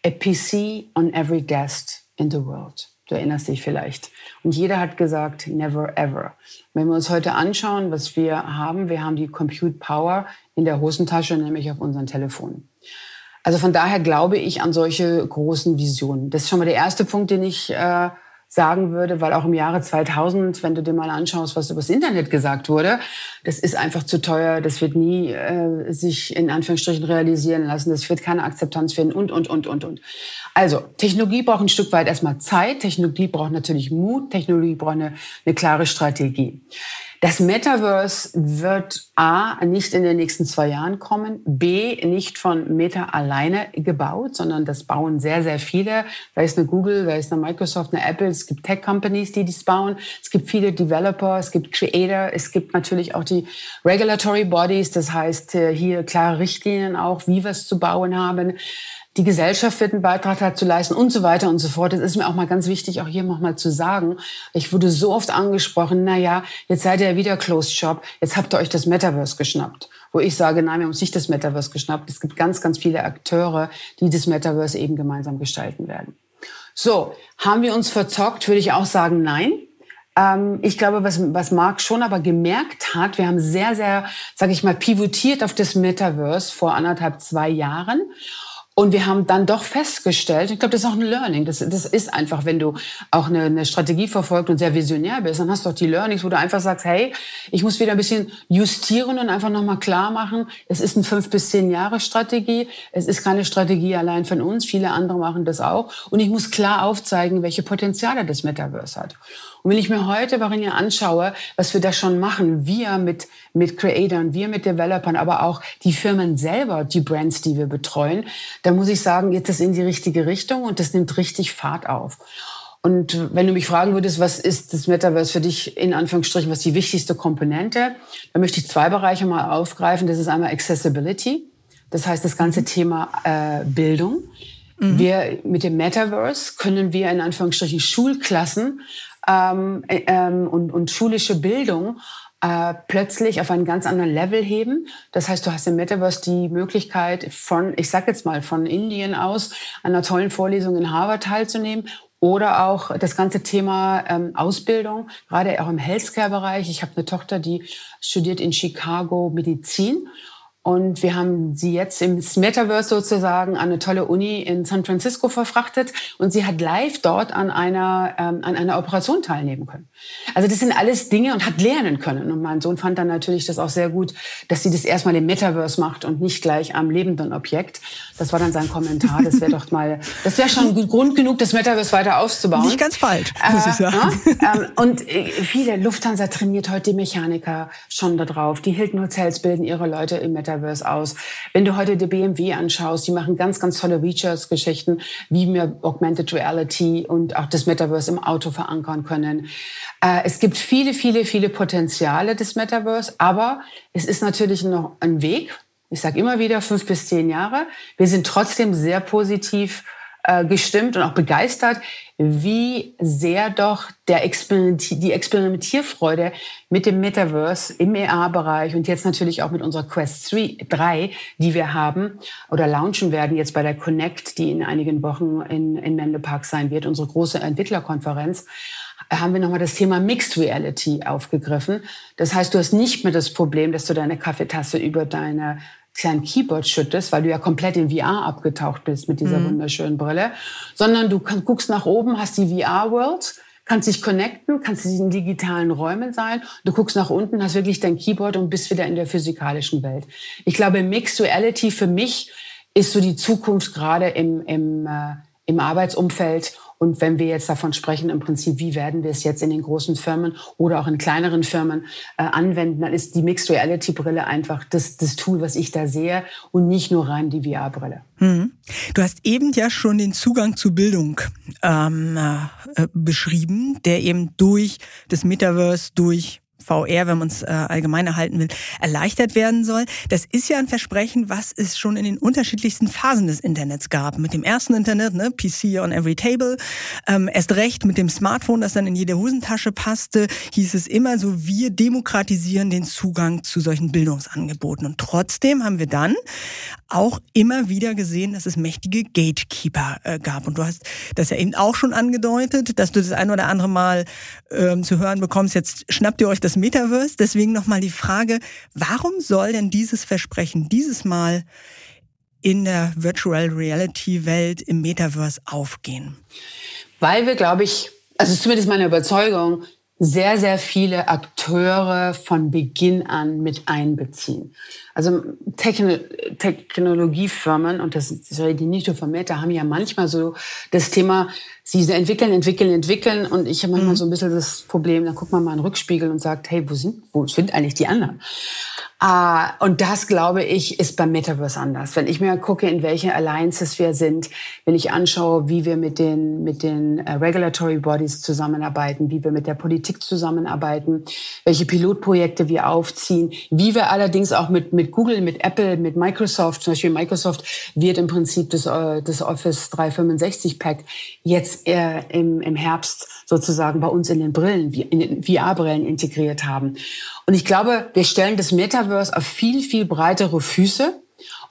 a PC on every desk in the world. Du erinnerst dich vielleicht. Und jeder hat gesagt, never ever. Wenn wir uns heute anschauen, was wir haben, wir haben die Compute Power in der Hosentasche, nämlich auf unserem Telefon. Also von daher glaube ich an solche großen Visionen. Das ist schon mal der erste Punkt, den ich äh, sagen würde, weil auch im Jahre 2000, wenn du dir mal anschaust, was übers Internet gesagt wurde, das ist einfach zu teuer, das wird nie äh, sich in Anführungsstrichen realisieren lassen, das wird keine Akzeptanz finden und, und, und, und, und. Also, Technologie braucht ein Stück weit erstmal Zeit, Technologie braucht natürlich Mut, Technologie braucht eine, eine klare Strategie. Das Metaverse wird A, nicht in den nächsten zwei Jahren kommen, B, nicht von Meta alleine gebaut, sondern das bauen sehr, sehr viele. Da ist eine Google, da ist eine Microsoft, eine Apple, es gibt Tech-Companies, die dies bauen, es gibt viele Developer, es gibt Creator, es gibt natürlich auch die Regulatory Bodies, das heißt äh, hier klare Richtlinien auch, wie wir es zu bauen haben die Gesellschaft wird einen Beitrag dazu leisten und so weiter und so fort. Das ist mir auch mal ganz wichtig, auch hier nochmal zu sagen. Ich wurde so oft angesprochen, na ja, jetzt seid ihr wieder Closed Shop, jetzt habt ihr euch das Metaverse geschnappt. Wo ich sage, nein, wir haben uns nicht das Metaverse geschnappt. Es gibt ganz, ganz viele Akteure, die das Metaverse eben gemeinsam gestalten werden. So, haben wir uns verzockt, würde ich auch sagen, nein ähm, ich glaube, was, was Mark schon aber gemerkt hat, wir haben sehr, sehr, sage ich mal, pivotiert auf das Metaverse vor anderthalb, zwei Jahren. Und wir haben dann doch festgestellt, ich glaube, das ist auch ein Learning. Das, das ist einfach, wenn du auch eine, eine Strategie verfolgt und sehr visionär bist, dann hast du auch die Learnings, wo du einfach sagst, hey, ich muss wieder ein bisschen justieren und einfach nochmal klar machen, es ist eine fünf bis zehn Jahre Strategie. Es ist keine Strategie allein von uns. Viele andere machen das auch. Und ich muss klar aufzeigen, welche Potenziale das Metaverse hat. Und wenn ich mir heute, Varinia, anschaue, was wir da schon machen, wir mit, mit Creatoren, wir mit Developern, aber auch die Firmen selber, die Brands, die wir betreuen, da muss ich sagen, geht das in die richtige Richtung und das nimmt richtig Fahrt auf. Und wenn du mich fragen würdest, was ist das Metaverse für dich in Anführungsstrichen, was die wichtigste Komponente, dann möchte ich zwei Bereiche mal aufgreifen. Das ist einmal Accessibility, das heißt das ganze Thema äh, Bildung. Mhm. Wir mit dem Metaverse können wir in Anführungsstrichen Schulklassen ähm, äh, ähm, und, und schulische Bildung äh, plötzlich auf einen ganz anderen Level heben. Das heißt, du hast im Metaverse die Möglichkeit von, ich sag jetzt mal, von Indien aus einer tollen Vorlesung in Harvard teilzunehmen oder auch das ganze Thema ähm, Ausbildung, gerade auch im Healthcare-Bereich. Ich habe eine Tochter, die studiert in Chicago Medizin und wir haben sie jetzt im Metaverse sozusagen an eine tolle Uni in San Francisco verfrachtet und sie hat live dort an einer, ähm, an einer Operation teilnehmen können. Also das sind alles Dinge und hat lernen können. Und mein Sohn fand dann natürlich das auch sehr gut, dass sie das erstmal im Metaverse macht und nicht gleich am lebenden Objekt. Das war dann sein Kommentar. Das wäre doch mal, das wäre schon Grund genug, das Metaverse weiter auszubauen. Nicht ganz falsch, muss äh, ich sagen. Ja? Ähm, und äh, viele Lufthansa trainiert heute die Mechaniker schon da drauf. Die Hilton Hotels bilden ihre Leute im Metaverse Metaverse aus. Wenn du heute die BMW anschaust, die machen ganz, ganz tolle Features-Geschichten, wie wir Augmented Reality und auch das Metaverse im Auto verankern können. Äh, es gibt viele, viele, viele Potenziale des Metaverse, aber es ist natürlich noch ein Weg. Ich sage immer wieder fünf bis zehn Jahre. Wir sind trotzdem sehr positiv äh, gestimmt und auch begeistert, wie sehr doch der Experimenti die Experimentierfreude mit dem Metaverse im EA-Bereich und jetzt natürlich auch mit unserer Quest 3, die wir haben oder launchen werden jetzt bei der Connect, die in einigen Wochen in, in Menlo Park sein wird, unsere große Entwicklerkonferenz, haben wir nochmal das Thema Mixed Reality aufgegriffen. Das heißt, du hast nicht mehr das Problem, dass du deine Kaffeetasse über deine kleinen Keyboard schüttest, weil du ja komplett in VR abgetaucht bist mit dieser mhm. wunderschönen Brille, sondern du kann, guckst nach oben, hast die VR-World, kannst dich connecten, kannst in digitalen Räumen sein. Du guckst nach unten, hast wirklich dein Keyboard und bist wieder in der physikalischen Welt. Ich glaube, Mixed Reality für mich ist so die Zukunft gerade im, im, äh, im Arbeitsumfeld und wenn wir jetzt davon sprechen, im Prinzip, wie werden wir es jetzt in den großen Firmen oder auch in kleineren Firmen äh, anwenden, dann ist die Mixed Reality Brille einfach das, das Tool, was ich da sehe und nicht nur rein die VR-Brille. Mhm. Du hast eben ja schon den Zugang zu Bildung ähm, äh, beschrieben, der eben durch das Metaverse, durch VR, wenn man es äh, allgemein erhalten will, erleichtert werden soll. Das ist ja ein Versprechen, was es schon in den unterschiedlichsten Phasen des Internets gab. Mit dem ersten Internet, ne, PC on every table, ähm, erst recht mit dem Smartphone, das dann in jede Hosentasche passte, hieß es immer so, wir demokratisieren den Zugang zu solchen Bildungsangeboten. Und trotzdem haben wir dann auch immer wieder gesehen, dass es mächtige Gatekeeper äh, gab. Und du hast das ja eben auch schon angedeutet, dass du das ein oder andere Mal ähm, zu hören bekommst, jetzt schnappt ihr euch das Metaverse. Deswegen nochmal die Frage, warum soll denn dieses Versprechen dieses Mal in der Virtual Reality Welt im Metaverse aufgehen? Weil wir, glaube ich, also zumindest meine Überzeugung, sehr, sehr viele Akteure von Beginn an mit einbeziehen. Also Techno Technologiefirmen, und das rede ich nicht nur von Meta, haben ja manchmal so das Thema, sie entwickeln, entwickeln, entwickeln. Und ich habe manchmal mhm. so ein bisschen das Problem, dann guckt man mal in den Rückspiegel und sagt, hey, wo sind, wo sind eigentlich die anderen? Ah, und das, glaube ich, ist beim Metaverse anders. Wenn ich mir gucke, in welche Alliances wir sind, wenn ich anschaue, wie wir mit den, mit den uh, Regulatory Bodies zusammenarbeiten, wie wir mit der Politik zusammenarbeiten, welche Pilotprojekte wir aufziehen, wie wir allerdings auch mit, mit Google, mit Apple, mit Microsoft, zum Beispiel Microsoft wird im Prinzip das, äh, das Office 365 Pack jetzt äh, im, im Herbst sozusagen bei uns in den Brillen, in den VR-Brillen integriert haben. Und ich glaube, wir stellen das Metaverse auf viel, viel breitere Füße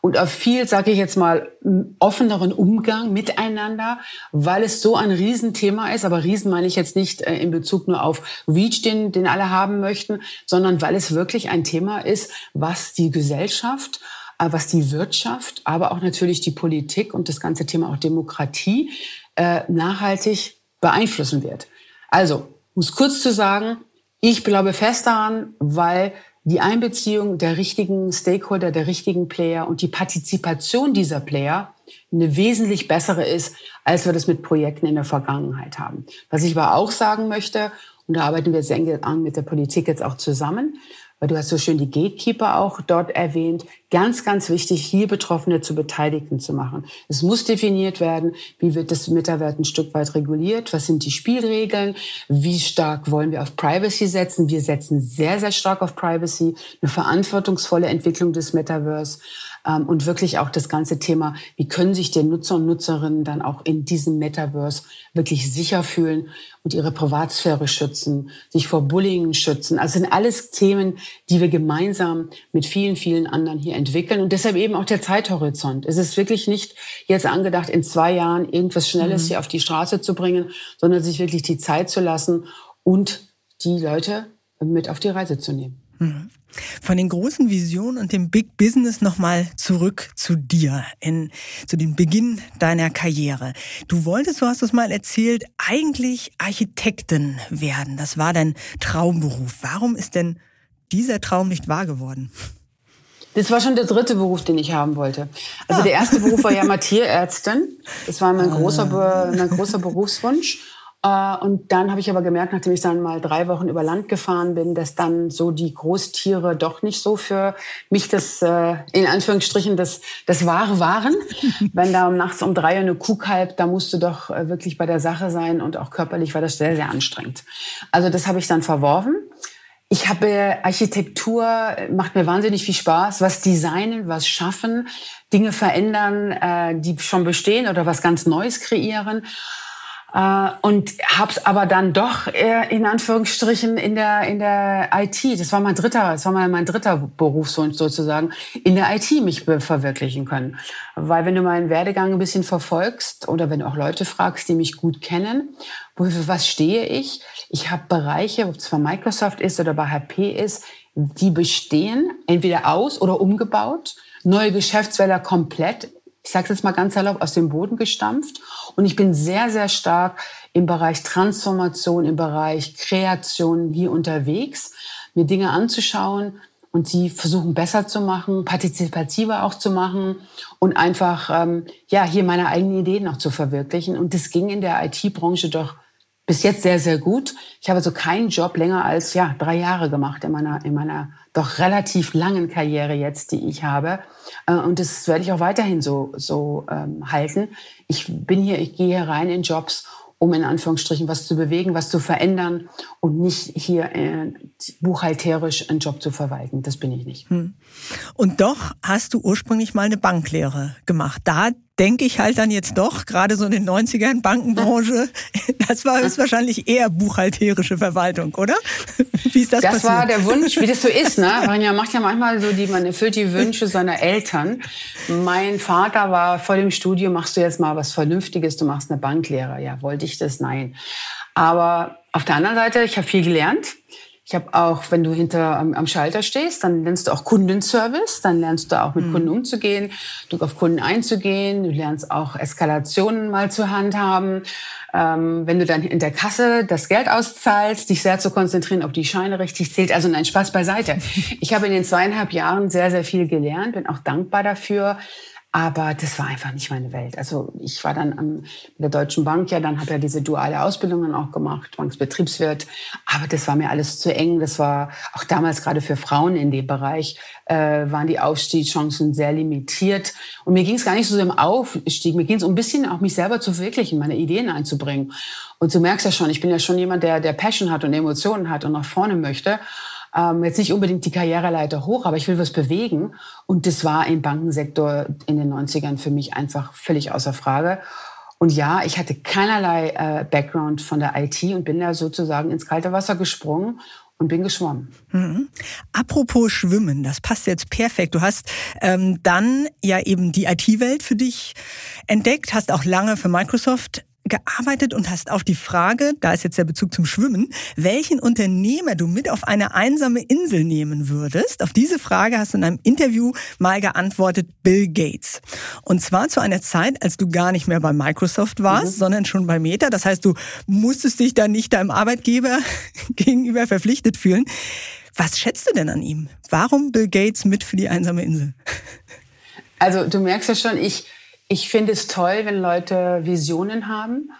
und auf viel, sage ich jetzt mal, offeneren Umgang miteinander, weil es so ein Riesenthema ist. Aber Riesen meine ich jetzt nicht äh, in Bezug nur auf Reach, den, den alle haben möchten, sondern weil es wirklich ein Thema ist, was die Gesellschaft, äh, was die Wirtschaft, aber auch natürlich die Politik und das ganze Thema auch Demokratie äh, nachhaltig beeinflussen wird. Also, es kurz zu sagen, ich glaube fest daran, weil die Einbeziehung der richtigen Stakeholder, der richtigen Player und die Partizipation dieser Player eine wesentlich bessere ist, als wir das mit Projekten in der Vergangenheit haben. Was ich aber auch sagen möchte, und da arbeiten wir sehr eng mit der Politik jetzt auch zusammen, weil du hast so schön die Gatekeeper auch dort erwähnt. Ganz, ganz wichtig, hier Betroffene zu Beteiligten zu machen. Es muss definiert werden, wie wird das Metaverse ein Stück weit reguliert, was sind die Spielregeln, wie stark wollen wir auf Privacy setzen. Wir setzen sehr, sehr stark auf Privacy, eine verantwortungsvolle Entwicklung des Metaverse und wirklich auch das ganze Thema, wie können sich die Nutzer und Nutzerinnen dann auch in diesem Metaverse wirklich sicher fühlen und ihre Privatsphäre schützen, sich vor Bullying schützen. Also sind alles Themen, die wir gemeinsam mit vielen, vielen anderen hier entwickeln und deshalb eben auch der Zeithorizont. Es ist wirklich nicht jetzt angedacht, in zwei Jahren irgendwas Schnelles mhm. hier auf die Straße zu bringen, sondern sich wirklich die Zeit zu lassen und die Leute mit auf die Reise zu nehmen. Mhm. Von den großen Visionen und dem Big Business nochmal zurück zu dir, in, zu dem Beginn deiner Karriere. Du wolltest, du hast es mal erzählt, eigentlich Architektin werden. Das war dein Traumberuf. Warum ist denn dieser Traum nicht wahr geworden? Das war schon der dritte Beruf, den ich haben wollte. Also der erste Beruf war ja mal Tierärztin. Das war mein großer, mein großer Berufswunsch. Äh, und dann habe ich aber gemerkt, nachdem ich dann mal drei Wochen über Land gefahren bin, dass dann so die Großtiere doch nicht so für mich das, äh, in Anführungsstrichen, das, das Wahre waren. Wenn da nachts um drei eine Kuh kalbt, da musst du doch äh, wirklich bei der Sache sein und auch körperlich war das sehr, sehr anstrengend. Also das habe ich dann verworfen. Ich habe Architektur, macht mir wahnsinnig viel Spaß. Was designen, was schaffen, Dinge verändern, die schon bestehen oder was ganz Neues kreieren. Äh, und hab's aber dann doch äh, in Anführungsstrichen in der in der IT. Das war mein dritter, das war mein, dritter Berufswunsch sozusagen in der IT mich verwirklichen können, weil wenn du meinen Werdegang ein bisschen verfolgst oder wenn du auch Leute fragst, die mich gut kennen, für was stehe ich? Ich habe Bereiche, ob es zwar Microsoft ist oder bei HP ist, die bestehen entweder aus oder umgebaut, neue Geschäftsfelder komplett ich sage jetzt mal ganz erlaubt, aus dem Boden gestampft. Und ich bin sehr, sehr stark im Bereich Transformation, im Bereich Kreation hier unterwegs, mir Dinge anzuschauen und sie versuchen besser zu machen, partizipativer auch zu machen und einfach ähm, ja hier meine eigenen Ideen noch zu verwirklichen. Und das ging in der IT-Branche doch bis jetzt sehr, sehr gut. Ich habe also keinen Job länger als ja drei Jahre gemacht in meiner, in meiner doch relativ langen Karriere jetzt, die ich habe. Äh, und das werde ich auch weiterhin so, so ähm, halten. Ich bin hier, ich gehe hier rein in Jobs, um in Anführungsstrichen was zu bewegen, was zu verändern und nicht hier äh, buchhalterisch einen Job zu verwalten. Das bin ich nicht. Hm. Und doch hast du ursprünglich mal eine Banklehre gemacht. Da denke ich halt dann jetzt doch, gerade so in den 90ern Bankenbranche, das war höchstwahrscheinlich eher buchhalterische Verwaltung, oder? Wie ist das Das passiert? war der Wunsch, wie das so ist, ne? Man macht ja manchmal so die, man erfüllt die Wünsche seiner Eltern. Mein Vater war vor dem Studium, machst du jetzt mal was Vernünftiges, du machst eine Banklehre. Ja, wollte ich das? Nein. Aber auf der anderen Seite, ich habe viel gelernt. Ich habe auch, wenn du hinter am, am, Schalter stehst, dann lernst du auch Kundenservice, dann lernst du auch mit mhm. Kunden umzugehen, Druck auf Kunden einzugehen, du lernst auch Eskalationen mal zu handhaben. Ähm, wenn du dann in der Kasse das Geld auszahlst, dich sehr zu konzentrieren, ob die Scheine richtig zählt. Also nein, Spaß beiseite. Ich habe in den zweieinhalb Jahren sehr, sehr viel gelernt, bin auch dankbar dafür. Aber das war einfach nicht meine Welt. Also ich war dann an der Deutschen Bank, ja, dann habe ja diese duale Ausbildungen auch gemacht, Banksbetriebswirt. Aber das war mir alles zu eng. Das war auch damals gerade für Frauen in dem Bereich, äh, waren die Aufstiegschancen sehr limitiert. Und mir ging es gar nicht so im Aufstieg. Mir ging es um ein bisschen auch mich selber zu verwirklichen, meine Ideen einzubringen. Und du merkst ja schon, ich bin ja schon jemand, der, der Passion hat und Emotionen hat und nach vorne möchte ähm, jetzt nicht unbedingt die Karriereleiter hoch, aber ich will was bewegen. Und das war im Bankensektor in den 90ern für mich einfach völlig außer Frage. Und ja, ich hatte keinerlei äh, Background von der IT und bin da sozusagen ins kalte Wasser gesprungen und bin geschwommen. Mhm. Apropos Schwimmen, das passt jetzt perfekt. Du hast ähm, dann ja eben die IT-Welt für dich entdeckt, hast auch lange für Microsoft gearbeitet und hast auf die Frage, da ist jetzt der Bezug zum Schwimmen, welchen Unternehmer du mit auf eine einsame Insel nehmen würdest. Auf diese Frage hast du in einem Interview mal geantwortet, Bill Gates. Und zwar zu einer Zeit, als du gar nicht mehr bei Microsoft warst, mhm. sondern schon bei Meta. Das heißt, du musstest dich dann nicht deinem Arbeitgeber gegenüber verpflichtet fühlen. Was schätzt du denn an ihm? Warum Bill Gates mit für die einsame Insel? Also du merkst ja schon, ich ich finde es toll, wenn Leute Visionen haben,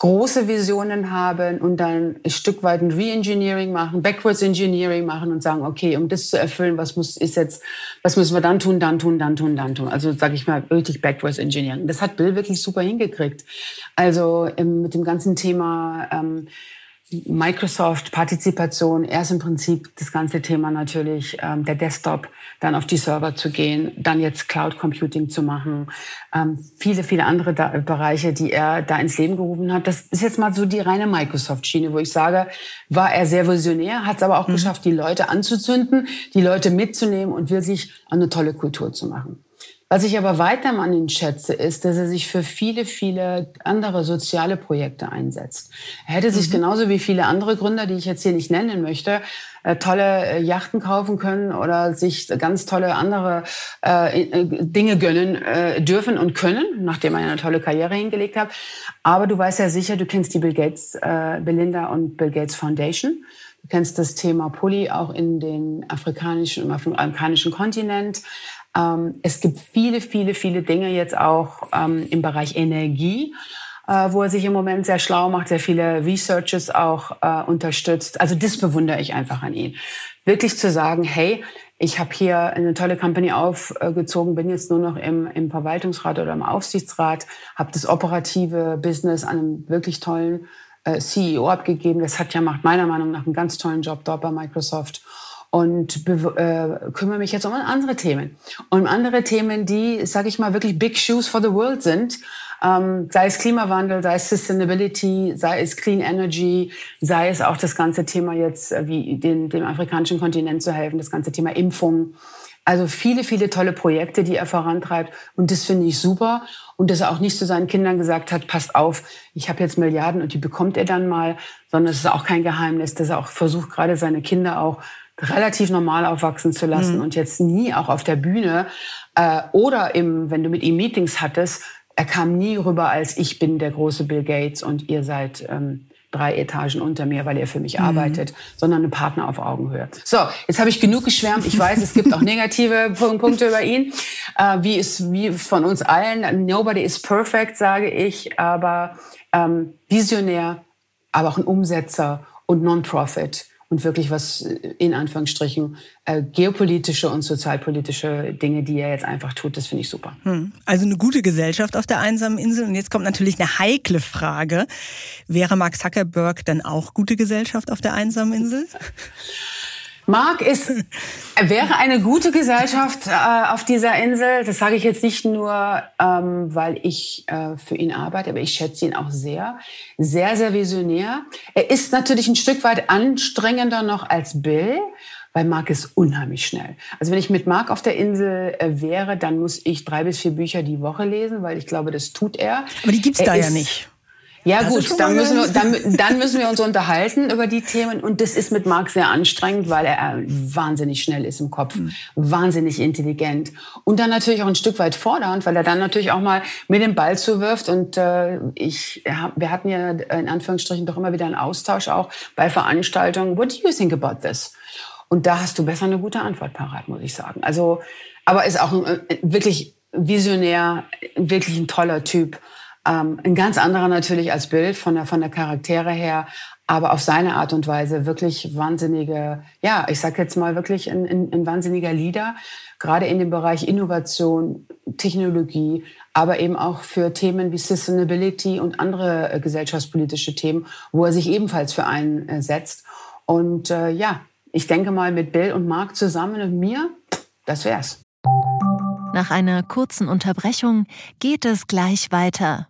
große Visionen haben und dann ein Stück weit ein Reengineering machen, Backwards Engineering machen und sagen, okay, um das zu erfüllen, was muss ist jetzt, was müssen wir dann tun, dann tun, dann tun, dann tun. Also sage ich mal wirklich Backwards Engineering. Das hat Bill wirklich super hingekriegt. Also ähm, mit dem ganzen Thema ähm, Microsoft Partizipation, erst im Prinzip das ganze Thema natürlich ähm, der Desktop, dann auf die Server zu gehen, dann jetzt Cloud Computing zu machen, ähm, viele, viele andere da Bereiche, die er da ins Leben gerufen hat. Das ist jetzt mal so die reine Microsoft-Schiene, wo ich sage, war er sehr visionär, hat es aber auch mhm. geschafft, die Leute anzuzünden, die Leute mitzunehmen und wirklich eine tolle Kultur zu machen. Was ich aber weiter an ihn schätze, ist, dass er sich für viele, viele andere soziale Projekte einsetzt. Er hätte sich mhm. genauso wie viele andere Gründer, die ich jetzt hier nicht nennen möchte, äh, tolle äh, Yachten kaufen können oder sich ganz tolle andere äh, äh, Dinge gönnen äh, dürfen und können, nachdem er eine tolle Karriere hingelegt hat. Aber du weißt ja sicher, du kennst die Bill Gates, äh, Belinda und Bill Gates Foundation. Du kennst das Thema Pulli auch in den afrikanischen, im afrikanischen Kontinent. Ähm, es gibt viele, viele, viele Dinge jetzt auch ähm, im Bereich Energie, äh, wo er sich im Moment sehr schlau macht, sehr viele Researches auch äh, unterstützt. Also das bewundere ich einfach an ihn. Wirklich zu sagen, hey, ich habe hier eine tolle Company aufgezogen, bin jetzt nur noch im, im Verwaltungsrat oder im Aufsichtsrat, habe das operative Business an einem wirklich tollen äh, CEO abgegeben. Das hat ja macht meiner Meinung nach einen ganz tollen Job dort bei Microsoft und äh, kümmere mich jetzt um andere Themen. Um andere Themen, die, sage ich mal, wirklich Big Shoes for the World sind. Ähm, sei es Klimawandel, sei es Sustainability, sei es Clean Energy, sei es auch das ganze Thema jetzt, äh, wie den, dem afrikanischen Kontinent zu helfen, das ganze Thema Impfung. Also viele, viele tolle Projekte, die er vorantreibt. Und das finde ich super. Und dass er auch nicht zu seinen Kindern gesagt hat, passt auf, ich habe jetzt Milliarden und die bekommt er dann mal, sondern es ist auch kein Geheimnis, dass er auch versucht, gerade seine Kinder auch relativ normal aufwachsen zu lassen mhm. und jetzt nie auch auf der Bühne äh, oder im, wenn du mit ihm Meetings hattest, er kam nie rüber als ich bin der große Bill Gates und ihr seid ähm, drei Etagen unter mir, weil ihr für mich mhm. arbeitet, sondern ein Partner auf Augenhöhe. So, jetzt habe ich genug geschwärmt. Ich weiß, es gibt auch negative Punkte über ihn, äh, wie ist wie von uns allen. Nobody is perfect, sage ich, aber ähm, visionär, aber auch ein Umsetzer und Non-Profit und wirklich was äh, in Anführungsstrichen äh, geopolitische und sozialpolitische Dinge, die er jetzt einfach tut, das finde ich super. Hm. Also eine gute Gesellschaft auf der einsamen Insel. Und jetzt kommt natürlich eine heikle Frage. Wäre Mark Zuckerberg dann auch gute Gesellschaft auf der einsamen Insel? Mark ist, wäre eine gute Gesellschaft äh, auf dieser Insel. Das sage ich jetzt nicht nur, ähm, weil ich äh, für ihn arbeite, aber ich schätze ihn auch sehr. Sehr, sehr visionär. Er ist natürlich ein Stück weit anstrengender noch als Bill, weil Mark ist unheimlich schnell. Also wenn ich mit Mark auf der Insel äh, wäre, dann muss ich drei bis vier Bücher die Woche lesen, weil ich glaube, das tut er. Aber die gibt's er da ja nicht. Ja das gut, dann müssen, wir, dann, dann müssen wir uns unterhalten über die Themen. Und das ist mit Marc sehr anstrengend, weil er wahnsinnig schnell ist im Kopf, mhm. wahnsinnig intelligent. Und dann natürlich auch ein Stück weit fordernd, weil er dann natürlich auch mal mit dem Ball zuwirft. Und äh, ich, wir hatten ja in Anführungsstrichen doch immer wieder einen Austausch auch bei Veranstaltungen. What do you think about this? Und da hast du besser eine gute Antwort parat, muss ich sagen. Also, aber ist auch ein, äh, wirklich visionär, wirklich ein toller Typ. Ähm, ein ganz anderer natürlich als Bill von der, von der Charaktere her, aber auf seine Art und Weise wirklich wahnsinnige, ja, ich sag jetzt mal wirklich ein, ein, ein wahnsinniger Leader, gerade in dem Bereich Innovation, Technologie, aber eben auch für Themen wie Sustainability und andere äh, gesellschaftspolitische Themen, wo er sich ebenfalls für einsetzt. Und äh, ja, ich denke mal mit Bill und Mark zusammen und mir, das wär's. Nach einer kurzen Unterbrechung geht es gleich weiter.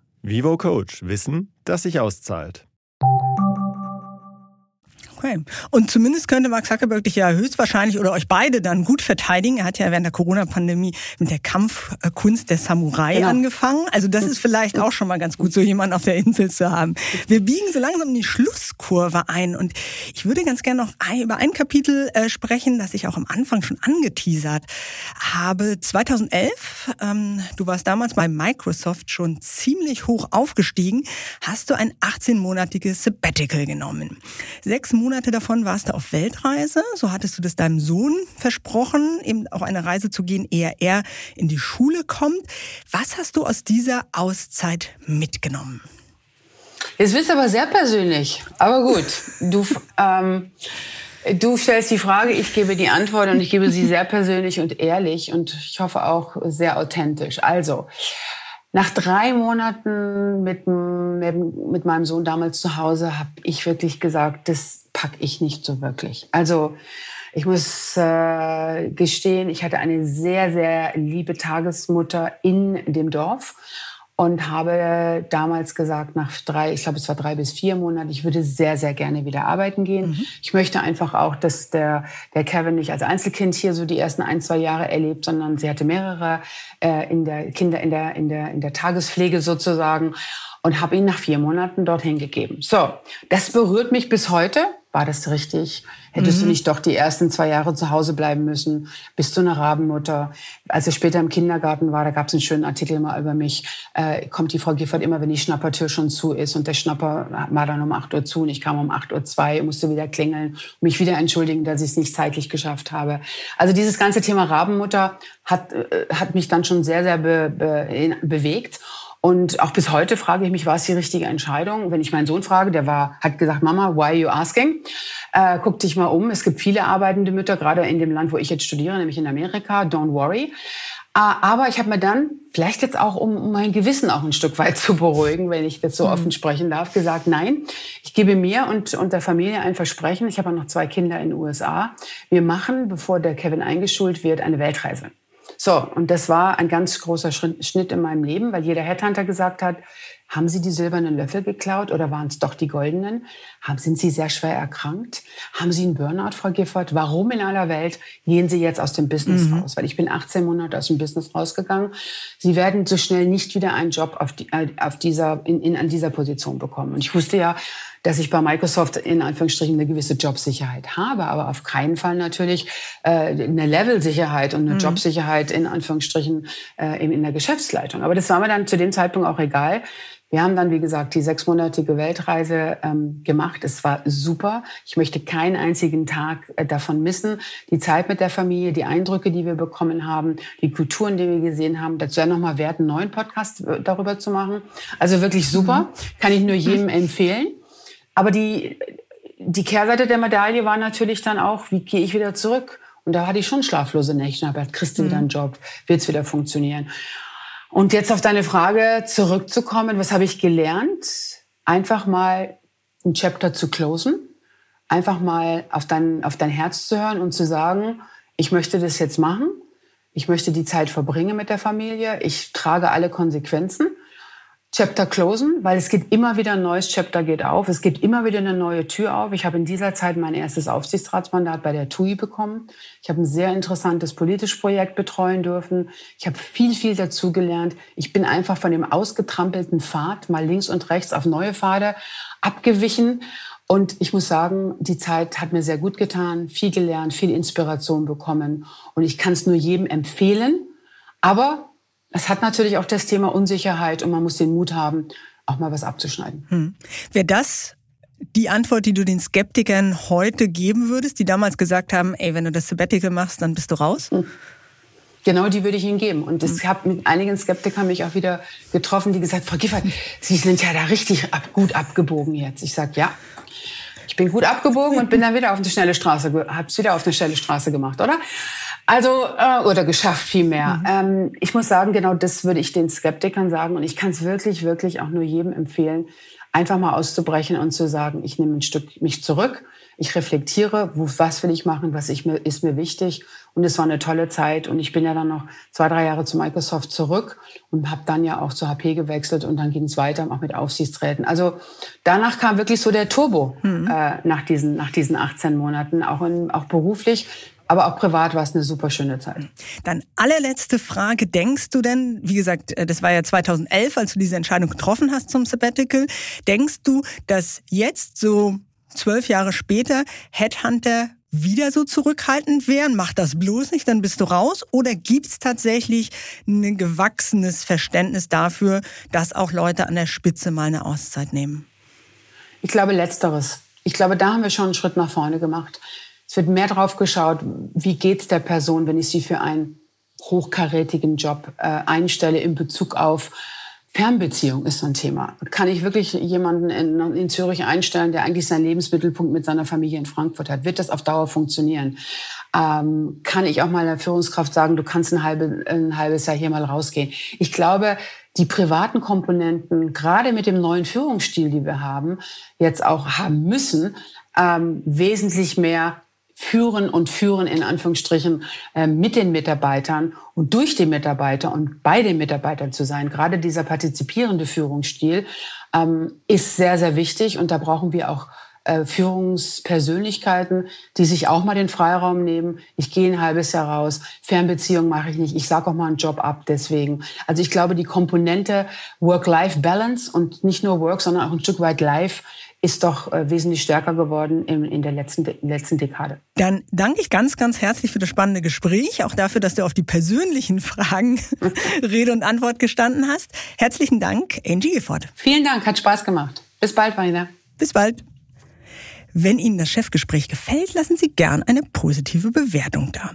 Vivo Coach. Wissen, das sich auszahlt. Okay. Und zumindest könnte Mark Zuckerberg dich ja höchstwahrscheinlich oder euch beide dann gut verteidigen. Er hat ja während der Corona-Pandemie mit der Kampfkunst der Samurai genau. angefangen. Also das ist vielleicht auch schon mal ganz gut, so jemanden auf der Insel zu haben. Wir biegen so langsam in die Schlusskurve ein und ich würde ganz gerne noch über ein Kapitel äh, sprechen, das ich auch am Anfang schon angeteasert habe. 2011, ähm, du warst damals bei Microsoft schon ziemlich hoch aufgestiegen, hast du ein 18-monatiges Sabbatical genommen. Sechs Monate Monate davon warst du auf Weltreise. So hattest du das deinem Sohn versprochen, eben auch eine Reise zu gehen, ehe er in die Schule kommt. Was hast du aus dieser Auszeit mitgenommen? Jetzt du aber sehr persönlich. Aber gut, du, ähm, du stellst die Frage, ich gebe die Antwort und ich gebe sie sehr persönlich und ehrlich und ich hoffe auch sehr authentisch. Also, nach drei Monaten mit, mit, meinem Sohn damals zu Hause habe ich wirklich gesagt, das packe ich nicht so wirklich. Also ich muss äh, gestehen, ich hatte eine sehr, sehr liebe Tagesmutter in dem Dorf und habe damals gesagt, nach drei, ich glaube, es war drei bis vier Monaten, ich würde sehr, sehr gerne wieder arbeiten gehen. Mhm. Ich möchte einfach auch, dass der, der Kevin nicht als Einzelkind hier so die ersten ein, zwei Jahre erlebt, sondern sie hatte mehrere äh, in der Kinder in der, in der, in der Tagespflege sozusagen und habe ihn nach vier Monaten dorthin gegeben. So, das berührt mich bis heute. War das richtig? Hättest mhm. du nicht doch die ersten zwei Jahre zu Hause bleiben müssen? Bist du eine Rabenmutter? Als ich später im Kindergarten war, da gab es einen schönen Artikel mal über mich. Äh, kommt die Frau Giffert immer, wenn die Schnappertür schon zu ist und der Schnapper war dann um 8 Uhr zu und ich kam um 8 Uhr zwei, musste wieder klingeln, mich wieder entschuldigen, dass ich es nicht zeitlich geschafft habe. Also dieses ganze Thema Rabenmutter hat, äh, hat mich dann schon sehr, sehr be, be, bewegt. Und auch bis heute frage ich mich, war es die richtige Entscheidung? Wenn ich meinen Sohn frage, der war, hat gesagt, Mama, why are you asking? Äh, guck dich mal um. Es gibt viele arbeitende Mütter, gerade in dem Land, wo ich jetzt studiere, nämlich in Amerika. Don't worry. Äh, aber ich habe mir dann, vielleicht jetzt auch, um mein Gewissen auch ein Stück weit zu beruhigen, wenn ich das so mhm. offen sprechen darf, gesagt, nein, ich gebe mir und, und der Familie ein Versprechen. Ich habe noch zwei Kinder in den USA. Wir machen, bevor der Kevin eingeschult wird, eine Weltreise. So, und das war ein ganz großer Schnitt in meinem Leben, weil jeder Headhunter gesagt hat, haben Sie die silbernen Löffel geklaut oder waren es doch die goldenen? Haben, sind Sie sehr schwer erkrankt? Haben Sie einen Burnout, Frau Gifford? Warum in aller Welt gehen Sie jetzt aus dem Business mhm. raus? Weil ich bin 18 Monate aus dem Business rausgegangen. Sie werden so schnell nicht wieder einen Job auf, die, äh, auf dieser, in, in, an dieser Position bekommen. Und ich wusste ja, dass ich bei Microsoft in Anführungsstrichen eine gewisse Jobsicherheit habe, aber auf keinen Fall natürlich äh, eine Levelsicherheit und eine mhm. Jobsicherheit in Anführungsstrichen äh, in der Geschäftsleitung. Aber das war mir dann zu dem Zeitpunkt auch egal. Wir haben dann, wie gesagt, die sechsmonatige Weltreise ähm, gemacht. Es war super. Ich möchte keinen einzigen Tag äh, davon missen. Die Zeit mit der Familie, die Eindrücke, die wir bekommen haben, die Kulturen, die wir gesehen haben. Dazu ja nochmal wert, einen neuen Podcast äh, darüber zu machen. Also wirklich super. Mhm. Kann ich nur jedem empfehlen. Aber die, die Kehrseite der Medaille war natürlich dann auch, wie gehe ich wieder zurück? Und da hatte ich schon schlaflose Nächte. Aber kriegst du wieder einen mhm. Job? Wird's wieder funktionieren? Und jetzt auf deine Frage zurückzukommen, was habe ich gelernt? Einfach mal ein Chapter zu closen, einfach mal auf dein, auf dein Herz zu hören und zu sagen, ich möchte das jetzt machen, ich möchte die Zeit verbringen mit der Familie, ich trage alle Konsequenzen. Chapter closen, weil es geht immer wieder ein neues Chapter geht auf. Es geht immer wieder eine neue Tür auf. Ich habe in dieser Zeit mein erstes Aufsichtsratsmandat bei der TUI bekommen. Ich habe ein sehr interessantes politisches Projekt betreuen dürfen. Ich habe viel, viel dazugelernt. Ich bin einfach von dem ausgetrampelten Pfad mal links und rechts auf neue Pfade abgewichen. Und ich muss sagen, die Zeit hat mir sehr gut getan, viel gelernt, viel Inspiration bekommen. Und ich kann es nur jedem empfehlen. Aber es hat natürlich auch das Thema Unsicherheit und man muss den Mut haben, auch mal was abzuschneiden. Hm. Wäre das die Antwort, die du den Skeptikern heute geben würdest, die damals gesagt haben, ey, wenn du das Sabbatical machst, dann bist du raus? Hm. Genau, die würde ich Ihnen geben. Und ich habe mit einigen Skeptikern mich auch wieder getroffen, die gesagt, Frau Giffert, Sie sind ja da richtig ab, gut abgebogen jetzt. Ich sage, ja, ich bin gut abgebogen und bin dann wieder auf eine schnelle Straße, hab's wieder auf eine schnelle Straße gemacht, oder? Also, äh, oder geschafft vielmehr. Mhm. Ähm, ich muss sagen, genau das würde ich den Skeptikern sagen. Und ich kann es wirklich, wirklich auch nur jedem empfehlen, einfach mal auszubrechen und zu sagen, ich nehme ein Stück mich zurück, ich reflektiere, wo, was will ich machen, was ich, ist mir wichtig. Und es war eine tolle Zeit. Und ich bin ja dann noch zwei, drei Jahre zu Microsoft zurück und habe dann ja auch zu HP gewechselt und dann ging es weiter, auch mit Aufsichtsräten. Also danach kam wirklich so der Turbo mhm. äh, nach, diesen, nach diesen 18 Monaten, auch, in, auch beruflich. Aber auch privat war es eine super schöne Zeit. Dann allerletzte Frage. Denkst du denn, wie gesagt, äh, das war ja 2011, als du diese Entscheidung getroffen hast zum Sabbatical, denkst du, dass jetzt so zwölf Jahre später Headhunter wieder so zurückhaltend wären? Mach das bloß nicht, dann bist du raus. Oder gibt es tatsächlich ein gewachsenes Verständnis dafür, dass auch Leute an der Spitze mal eine Auszeit nehmen? Ich glaube letzteres. Ich glaube, da haben wir schon einen Schritt nach vorne gemacht. Es wird mehr drauf geschaut, wie geht es der Person, wenn ich sie für einen hochkarätigen Job äh, einstelle in Bezug auf Fernbeziehung ist so ein Thema. Kann ich wirklich jemanden in, in, Zürich einstellen, der eigentlich seinen Lebensmittelpunkt mit seiner Familie in Frankfurt hat? Wird das auf Dauer funktionieren? Ähm, kann ich auch mal der Führungskraft sagen, du kannst ein, halbe, ein halbes Jahr hier mal rausgehen? Ich glaube, die privaten Komponenten, gerade mit dem neuen Führungsstil, die wir haben, jetzt auch haben müssen, ähm, wesentlich mehr führen und führen in Anführungsstrichen äh, mit den Mitarbeitern und durch die Mitarbeiter und bei den Mitarbeitern zu sein. Gerade dieser partizipierende Führungsstil ähm, ist sehr, sehr wichtig und da brauchen wir auch äh, Führungspersönlichkeiten, die sich auch mal den Freiraum nehmen. Ich gehe ein halbes Jahr raus, Fernbeziehung mache ich nicht, ich sage auch mal einen Job ab deswegen. Also ich glaube, die Komponente Work-Life-Balance und nicht nur Work, sondern auch ein Stück weit Life ist doch äh, wesentlich stärker geworden in, in der letzten, letzten Dekade. Dann danke ich ganz, ganz herzlich für das spannende Gespräch, auch dafür, dass du auf die persönlichen Fragen Rede und Antwort gestanden hast. Herzlichen Dank, Angie Gifford. Vielen Dank, hat Spaß gemacht. Bis bald, Marina. Bis bald. Wenn Ihnen das Chefgespräch gefällt, lassen Sie gern eine positive Bewertung da.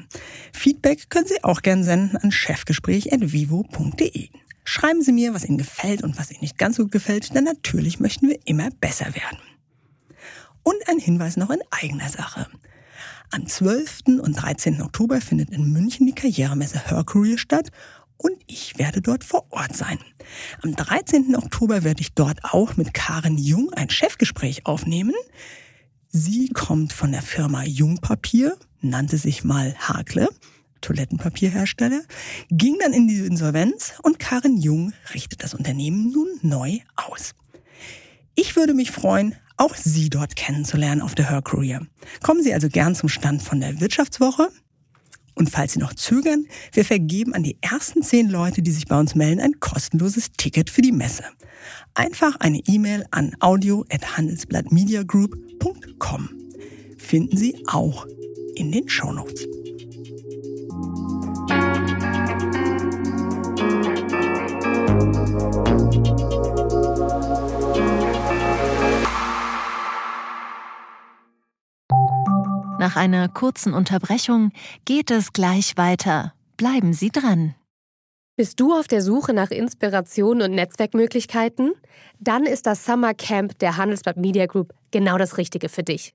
Feedback können Sie auch gern senden an chefgespräch.vivo.de. Schreiben Sie mir, was Ihnen gefällt und was Ihnen nicht ganz so gut gefällt, denn natürlich möchten wir immer besser werden. Und ein Hinweis noch in eigener Sache. Am 12. und 13. Oktober findet in München die Karrieremesse Her statt und ich werde dort vor Ort sein. Am 13. Oktober werde ich dort auch mit Karen Jung ein Chefgespräch aufnehmen. Sie kommt von der Firma Jungpapier, nannte sich mal Hakle Toilettenpapierhersteller, ging dann in die Insolvenz und Karin Jung richtet das Unternehmen nun neu aus. Ich würde mich freuen, auch Sie dort kennenzulernen auf der Her Career. Kommen Sie also gern zum Stand von der Wirtschaftswoche. Und falls Sie noch zögern, wir vergeben an die ersten zehn Leute, die sich bei uns melden, ein kostenloses Ticket für die Messe. Einfach eine E-Mail an audio@handelsblattmediagroup.com. Finden Sie auch in den Shownotes. Nach einer kurzen Unterbrechung geht es gleich weiter. Bleiben Sie dran. Bist du auf der Suche nach Inspiration und Netzwerkmöglichkeiten? Dann ist das Summer Camp der Handelsblatt Media Group genau das Richtige für dich.